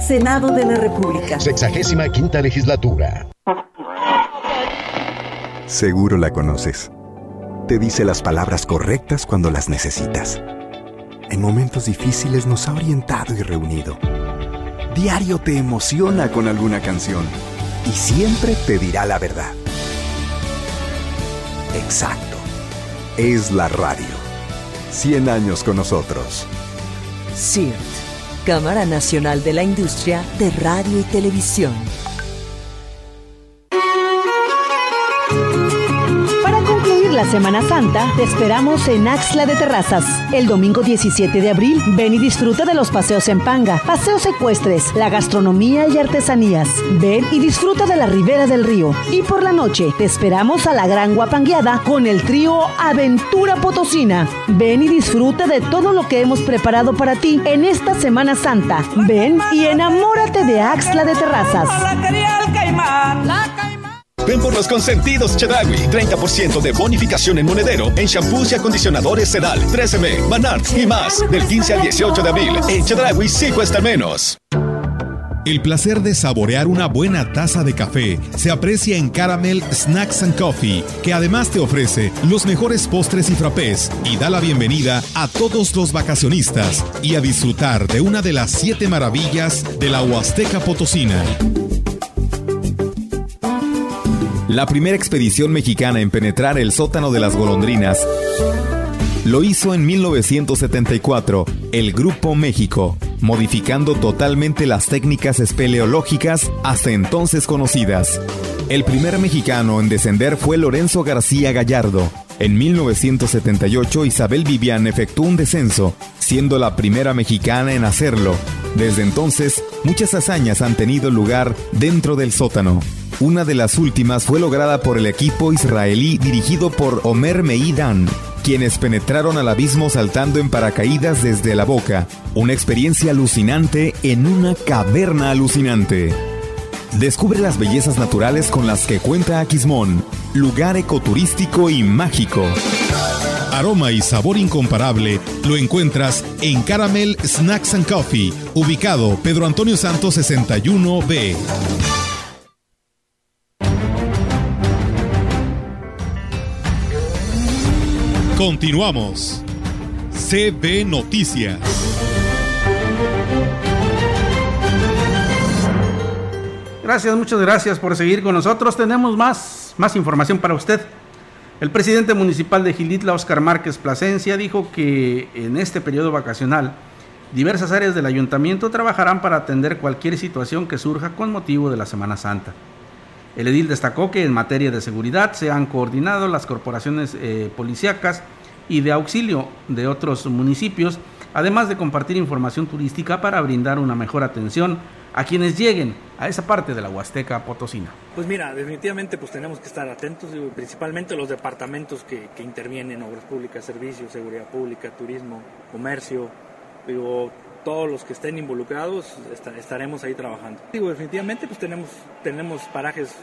Senado de la República. Sexagésima quinta legislatura. Seguro la conoces. Te dice las palabras correctas cuando las necesitas. En momentos difíciles nos ha orientado y reunido. Diario te emociona con alguna canción y siempre te dirá la verdad. Exacto. Es la radio. 100 años con nosotros. CIRT, Cámara Nacional de la Industria de Radio y Televisión. La Semana Santa, te esperamos en Axla de Terrazas. El domingo 17 de abril, ven y disfruta de los paseos en Panga, paseos ecuestres, la gastronomía y artesanías. Ven y disfruta de la ribera del río. Y por la noche, te esperamos a la gran guapangueada con el trío Aventura Potosina. Ven y disfruta de todo lo que hemos preparado para ti en esta Semana Santa. Ven y enamórate de Axla de Terrazas. Ven por los consentidos Chedragui. 30% de bonificación en monedero en shampoos y acondicionadores Sedal, 13M, Manar y más. Del 15 al 18 de abril. En Chedragui sí cuesta menos. El placer de saborear una buena taza de café se aprecia en Caramel Snacks and Coffee, que además te ofrece los mejores postres y frappés y da la bienvenida a todos los vacacionistas y a disfrutar de una de las siete maravillas de la Huasteca Potosina. La primera expedición mexicana en penetrar el sótano de las golondrinas lo hizo en 1974 el Grupo México, modificando totalmente las técnicas espeleológicas hasta entonces conocidas. El primer mexicano en descender fue Lorenzo García Gallardo. En 1978 Isabel Vivian efectuó un descenso, siendo la primera mexicana en hacerlo. Desde entonces, muchas hazañas han tenido lugar dentro del sótano. Una de las últimas fue lograda por el equipo israelí dirigido por Omer Meidan, quienes penetraron al abismo saltando en paracaídas desde la boca. Una experiencia alucinante en una caverna alucinante. Descubre las bellezas naturales con las que cuenta Aquismón, lugar ecoturístico y mágico. Aroma y sabor incomparable lo encuentras en Caramel Snacks and Coffee, ubicado Pedro Antonio Santos 61B. Continuamos. CB Noticias. Gracias, muchas gracias por seguir con nosotros. Tenemos más, más información para usted. El presidente municipal de Gilitla, Oscar Márquez Plasencia, dijo que en este periodo vacacional diversas áreas del ayuntamiento trabajarán para atender cualquier situación que surja con motivo de la Semana Santa. El edil destacó que en materia de seguridad se han coordinado las corporaciones eh, policíacas y de auxilio de otros municipios, además de compartir información turística para brindar una mejor atención a quienes lleguen a esa parte de la Huasteca Potosina. Pues mira, definitivamente pues tenemos que estar atentos, principalmente los departamentos que, que intervienen, obras públicas, servicios, seguridad pública, turismo, comercio, digo, todos los que estén involucrados estaremos ahí trabajando. Definitivamente pues tenemos, tenemos parajes,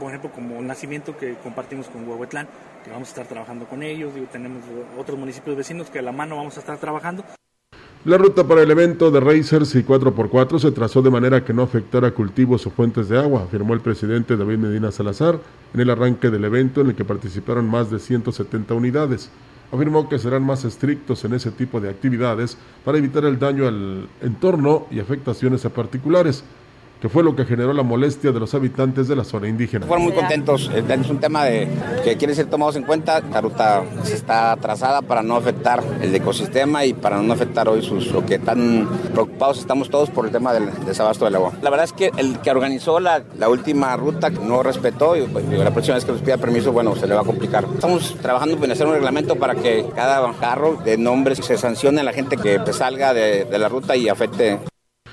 por ejemplo, como Nacimiento que compartimos con Huehuetlán, que vamos a estar trabajando con ellos, digo, tenemos otros municipios vecinos que a la mano vamos a estar trabajando. La ruta para el evento de Racers y 4x4 se trazó de manera que no afectara cultivos o fuentes de agua, afirmó el presidente David Medina Salazar en el arranque del evento en el que participaron más de 170 unidades afirmó que serán más estrictos en ese tipo de actividades para evitar el daño al entorno y afectaciones a particulares que fue lo que generó la molestia de los habitantes de la zona indígena. Fueron muy contentos, es un tema de, que quiere ser tomados en cuenta, la ruta está trazada para no afectar el ecosistema y para no afectar hoy sus, lo que están preocupados estamos todos por el tema del desabasto del agua. La verdad es que el que organizó la, última ruta no respetó y, pues, la próxima vez que nos pida permiso, bueno, se le va a complicar. Estamos trabajando en hacer un reglamento para que cada carro de nombres se sancione a la gente que salga de la ruta y afecte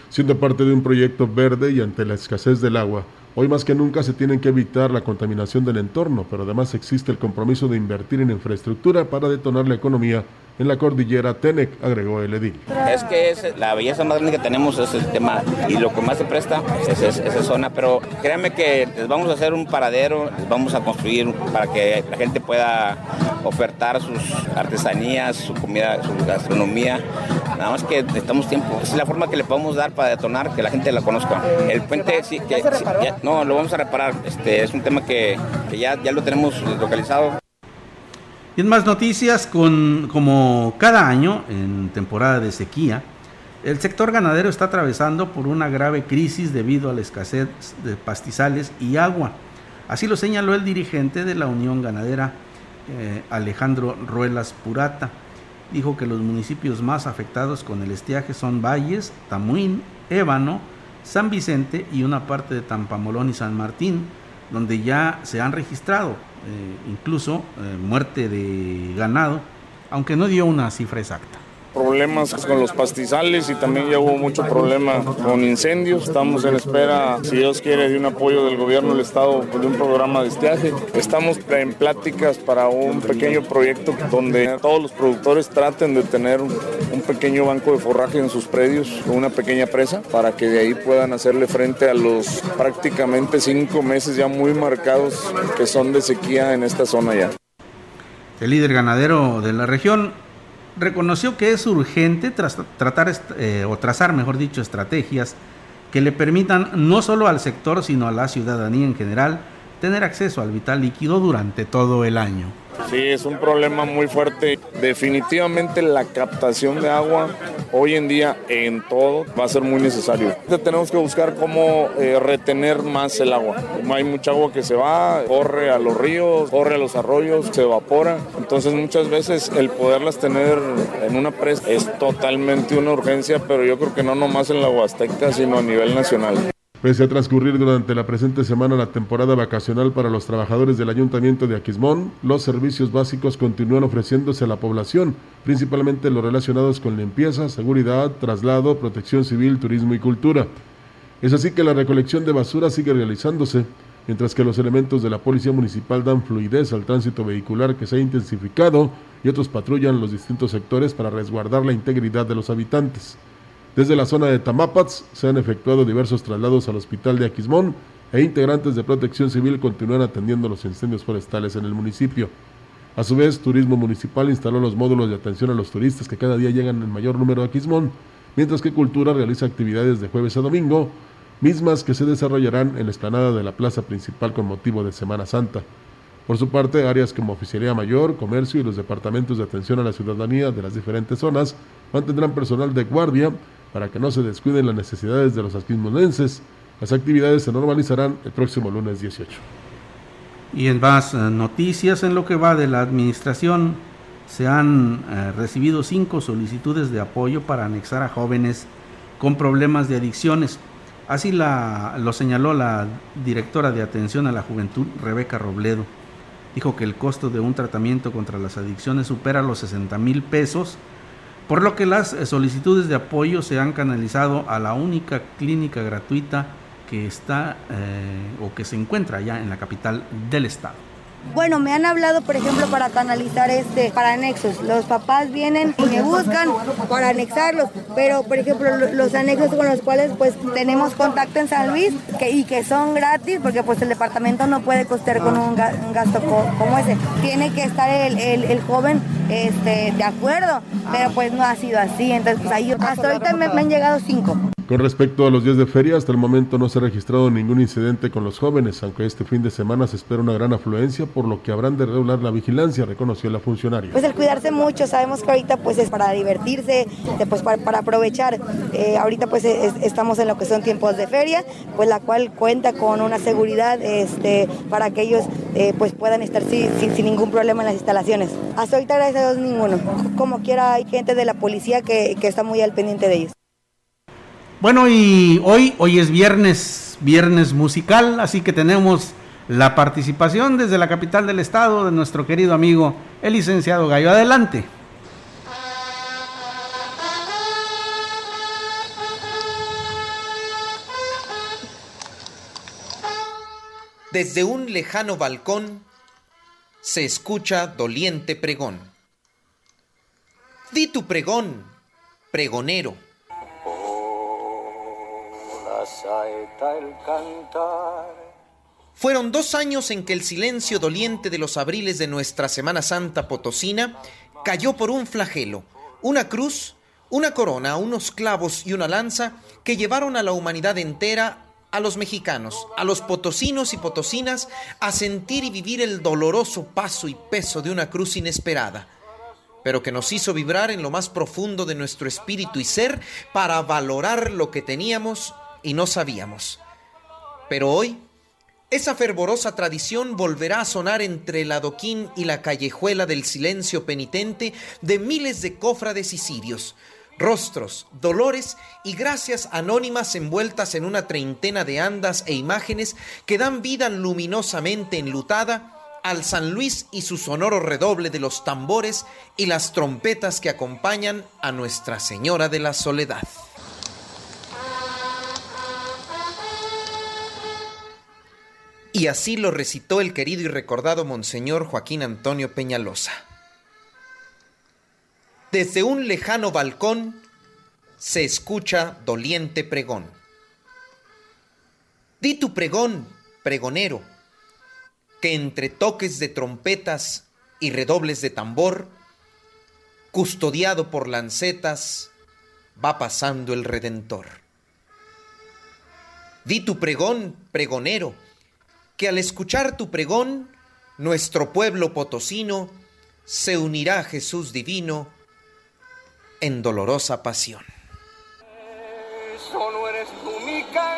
siendo parte de un proyecto verde y ante la escasez del agua. Hoy más que nunca se tiene que evitar la contaminación del entorno, pero además existe el compromiso de invertir en infraestructura para detonar la economía en la cordillera Tenec, agregó el edil. Es que la belleza más grande que tenemos es el tema y lo que más se presta es, esa zona, pero créanme que les vamos a hacer un paradero, les vamos a construir para que la gente pueda ofertar sus artesanías, su comida, su gastronomía. Nada más que necesitamos tiempo. es la forma que le podemos dar para detonar, que la gente la conozca. El puente sí, que, no, lo vamos a reparar. Este es un tema que, que ya, ya lo tenemos localizado. Y en más noticias, con, como cada año en temporada de sequía, el sector ganadero está atravesando por una grave crisis debido a la escasez de pastizales y agua. Así lo señaló el dirigente de la Unión Ganadera, eh, Alejandro Ruelas Purata. Dijo que los municipios más afectados con el estiaje son Valles, Tamuín, Ébano, San Vicente y una parte de Tampamolón y San Martín, donde ya se han registrado incluso eh, muerte de ganado, aunque no dio una cifra exacta problemas con los pastizales y también ya hubo mucho problema con incendios. Estamos en espera, si Dios quiere, de un apoyo del gobierno del estado de un programa de estiaje. Estamos en pláticas para un pequeño proyecto donde todos los productores traten de tener un, pequeño banco de forraje en sus predios, una pequeña presa, para que de ahí puedan hacerle frente a los prácticamente cinco meses ya muy marcados que son de sequía en esta zona ya. El líder ganadero de la región reconoció que es urgente tratar eh, o trazar, mejor dicho, estrategias que le permitan no solo al sector, sino a la ciudadanía en general, tener acceso al vital líquido durante todo el año. Sí, es un problema muy fuerte. Definitivamente la captación de agua hoy en día en todo va a ser muy necesario. Tenemos que buscar cómo eh, retener más el agua. Hay mucha agua que se va, corre a los ríos, corre a los arroyos, se evapora. Entonces muchas veces el poderlas tener en una presa es totalmente una urgencia, pero yo creo que no nomás en la Huasteca, sino a nivel nacional. Pese a transcurrir durante la presente semana la temporada vacacional para los trabajadores del Ayuntamiento de Aquismón, los servicios básicos continúan ofreciéndose a la población, principalmente los relacionados con limpieza, seguridad, traslado, protección civil, turismo y cultura. Es así que la recolección de basura sigue realizándose, mientras que los elementos de la Policía Municipal dan fluidez al tránsito vehicular que se ha intensificado y otros patrullan los distintos sectores para resguardar la integridad de los habitantes. Desde la zona de Tamapats se han efectuado diversos traslados al hospital de Aquismón e integrantes de protección civil continúan atendiendo los incendios forestales en el municipio. A su vez, Turismo Municipal instaló los módulos de atención a los turistas que cada día llegan en mayor número a Aquismón, mientras que Cultura realiza actividades de jueves a domingo, mismas que se desarrollarán en la explanada de la plaza principal con motivo de Semana Santa. Por su parte, áreas como Oficialía Mayor, Comercio y los departamentos de atención a la ciudadanía de las diferentes zonas mantendrán personal de guardia para que no se descuiden las necesidades de los aquismonenses. Las actividades se normalizarán el próximo lunes 18. Y en más eh, noticias, en lo que va de la administración, se han eh, recibido cinco solicitudes de apoyo para anexar a jóvenes con problemas de adicciones. Así lo señaló la directora de atención a la juventud, Rebeca Robledo. Dijo que el costo de un tratamiento contra las adicciones supera los 60 mil pesos por lo que las eh, solicitudes de apoyo se han canalizado a la única clínica gratuita que está eh, o que se encuentra ya en la capital del estado. Bueno, me han hablado, por ejemplo, para canalizar este, para anexos. Los papás vienen y me buscan para anexarlos, pero, por ejemplo, los anexos con los cuales pues tenemos contacto en San Luis y que son gratis, porque pues el departamento no puede costear con un, gasto como ese. Tiene que estar el, joven este, de acuerdo, pero pues no ha sido así. Entonces, pues, hasta ahorita me han llegado cinco. Con respecto a los días de feria, hasta el momento no se ha registrado ningún incidente con los jóvenes, aunque este fin de semana se espera una gran afluencia, por lo que habrán de regular la vigilancia, reconoció la funcionaria. Pues el cuidarse mucho, sabemos que ahorita pues es para divertirse, pues para, aprovechar. Eh, ahorita pues estamos en lo que son tiempos de feria, pues la cual cuenta con una seguridad este, para que ellos eh, pues puedan estar sin, sin, ningún problema en las instalaciones. Hasta ahorita gracias a Dios ninguno. Como quiera hay gente de la policía que, que está muy al pendiente de ellos. Bueno, y hoy, hoy es viernes, viernes musical, así que tenemos la participación desde la capital del estado de nuestro querido amigo, el licenciado Gallo. Adelante. Desde un lejano balcón se escucha doliente pregón. Di tu pregón, pregonero fueron dos años en que el silencio doliente de los abriles de nuestra Semana Santa potosina cayó por un flagelo, una cruz, una corona, unos clavos y una lanza que llevaron a la humanidad entera, a los mexicanos, a los potosinos y potosinas, a sentir y vivir el doloroso paso y peso de una cruz inesperada pero que nos hizo vibrar en lo más profundo de nuestro espíritu y ser para valorar lo que teníamos y no sabíamos. Pero hoy, Esa fervorosa tradición volverá a sonar entre el adoquín y la callejuela del silencio penitente de miles de cofrades y sirios, rostros, dolores y gracias anónimas envueltas en una treintena de andas e imágenes que dan vida luminosamente enlutada al San Luis y su sonoro redoble de los tambores y las trompetas que acompañan a Nuestra Señora de la Soledad. Y así lo recitó el querido y recordado Monseñor Joaquín Antonio Peñalosa. Desde un lejano balcón se escucha doliente pregón. Di tu pregón, pregonero, que entre toques de trompetas y redobles de tambor, custodiado por lancetas, va pasando el Redentor. Di tu pregón, pregonero, que al escuchar tu pregón, nuestro pueblo potosino se unirá a Jesús divino en dolorosa pasión. Solo eres tú mi cantar,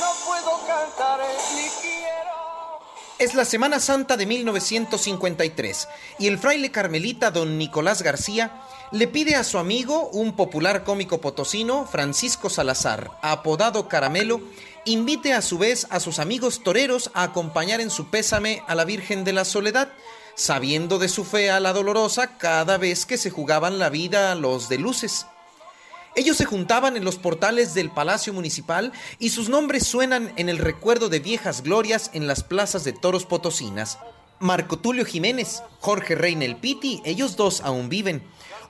no puedo cantar ni quiero. Es la Semana Santa de 1953 y el fraile carmelita don Nicolás García le pide a su amigo, un popular cómico potosino, Francisco Salazar, apodado Caramelo, invite a su vez a sus amigos toreros a acompañar en su pésame a la Virgen de la Soledad, sabiendo de su fe a la dolorosa cada vez que se jugaban la vida los de luces. Ellos se juntaban en los portales del Palacio Municipal y sus nombres suenan en el recuerdo de viejas glorias en las plazas de toros potosinas. Marco Tulio Jiménez, Jorge Reina el Piti, ellos dos aún viven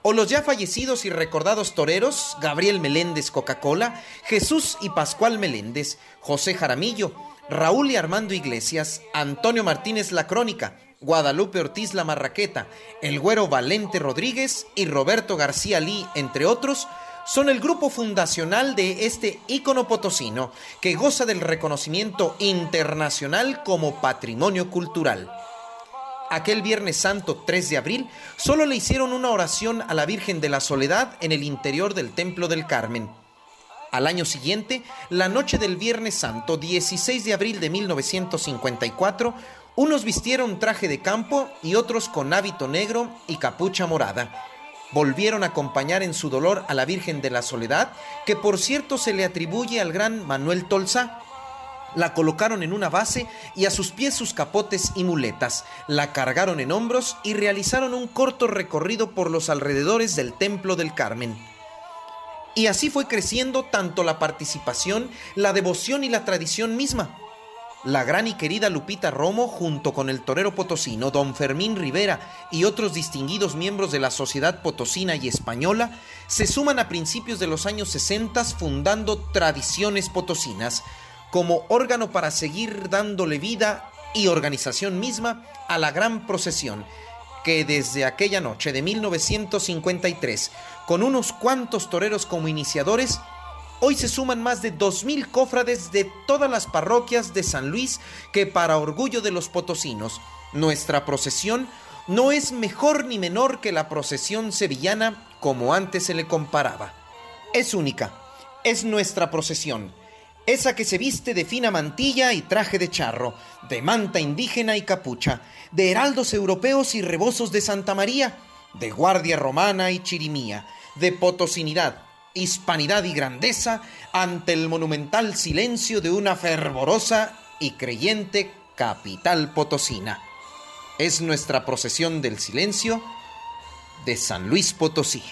o los ya fallecidos y recordados toreros Gabriel Meléndez Coca-Cola, Jesús y Pascual Meléndez, José Jaramillo, Raúl y Armando Iglesias, Antonio Martínez La Crónica, Guadalupe Ortiz La Marraqueta, El Güero Valente Rodríguez y Roberto García Lee, entre otros, son el grupo fundacional de este ícono potosino que goza del reconocimiento internacional como patrimonio cultural aquel Viernes Santo 3 de abril, solo le hicieron una oración a la Virgen de la Soledad en el interior del Templo del Carmen. Al año siguiente, la noche del Viernes Santo 16 de abril de 1954, unos vistieron traje de campo y otros con hábito negro y capucha morada. Volvieron a acompañar en su dolor a la Virgen de la Soledad, que por cierto se le atribuye al gran Manuel Tolsa, la colocaron en una base y a sus pies sus capotes y muletas, la cargaron en hombros y realizaron un corto recorrido por los alrededores del Templo del Carmen. Y así fue creciendo tanto la participación, la devoción y la tradición misma. La gran y querida Lupita Romo, junto con el torero potosino don Fermín Rivera y otros distinguidos miembros de la sociedad potosina y española, se suman a principios de los años 60 fundando Tradiciones Potosinas, como órgano para seguir dándole vida y organización misma a la gran procesión que desde aquella noche de 1953, con unos cuantos toreros como iniciadores, hoy se suman más de 2.000 cofrades de todas las parroquias de San Luis que para orgullo de los potosinos, nuestra procesión no es mejor ni menor que la procesión sevillana como antes se le comparaba. Es única, es nuestra procesión esa que se viste de fina mantilla y traje de charro, de manta indígena y capucha, de heraldos europeos y rebozos de Santa María, de guardia romana y chirimía, de potosinidad, hispanidad y grandeza ante el monumental silencio de una fervorosa y creyente capital potosina. Es nuestra procesión del silencio de San Luis Potosí.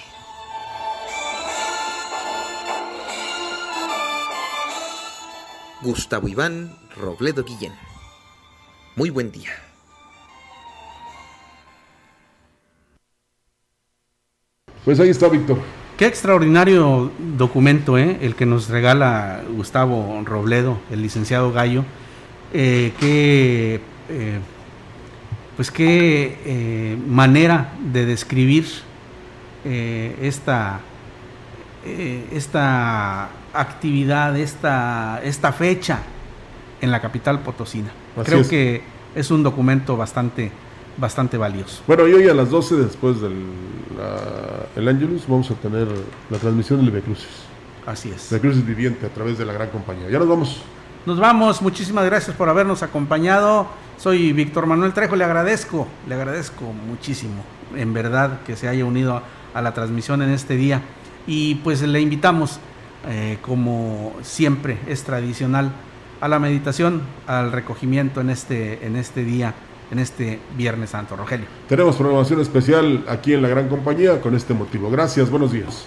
Gustavo Iván Robledo Guillén. Muy buen día. Pues ahí está, Víctor. Qué extraordinario documento, ¿eh? el que nos regala Gustavo Robledo, el licenciado Gallo. Eh, qué, eh, pues qué eh, manera de describir esta, esta actividad, esta, esta fecha en la capital potosina. Creo que es un documento bastante, bastante valioso. Bueno, y hoy a las 12 después del el Angelus vamos a tener la transmisión del Becrucis. Así es. Becrucis viviente a través de la gran compañía. Ya nos vamos. Nos vamos, muchísimas gracias por habernos acompañado. Soy Víctor Manuel Trejo, le agradezco, le agradezco muchísimo, en verdad, que se haya unido a la transmisión en este día. Y pues le invitamos, eh, como siempre es tradicional, a la meditación, al recogimiento en este, en este día, en este Viernes Santo. Rogelio. Tenemos programación especial aquí en la Gran Compañía con este motivo. Gracias, buenos días.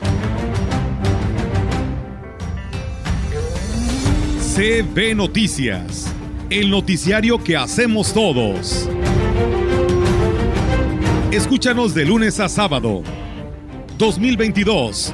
CB Noticias, el noticiario que hacemos todos. Escúchanos de lunes a sábado. 2022.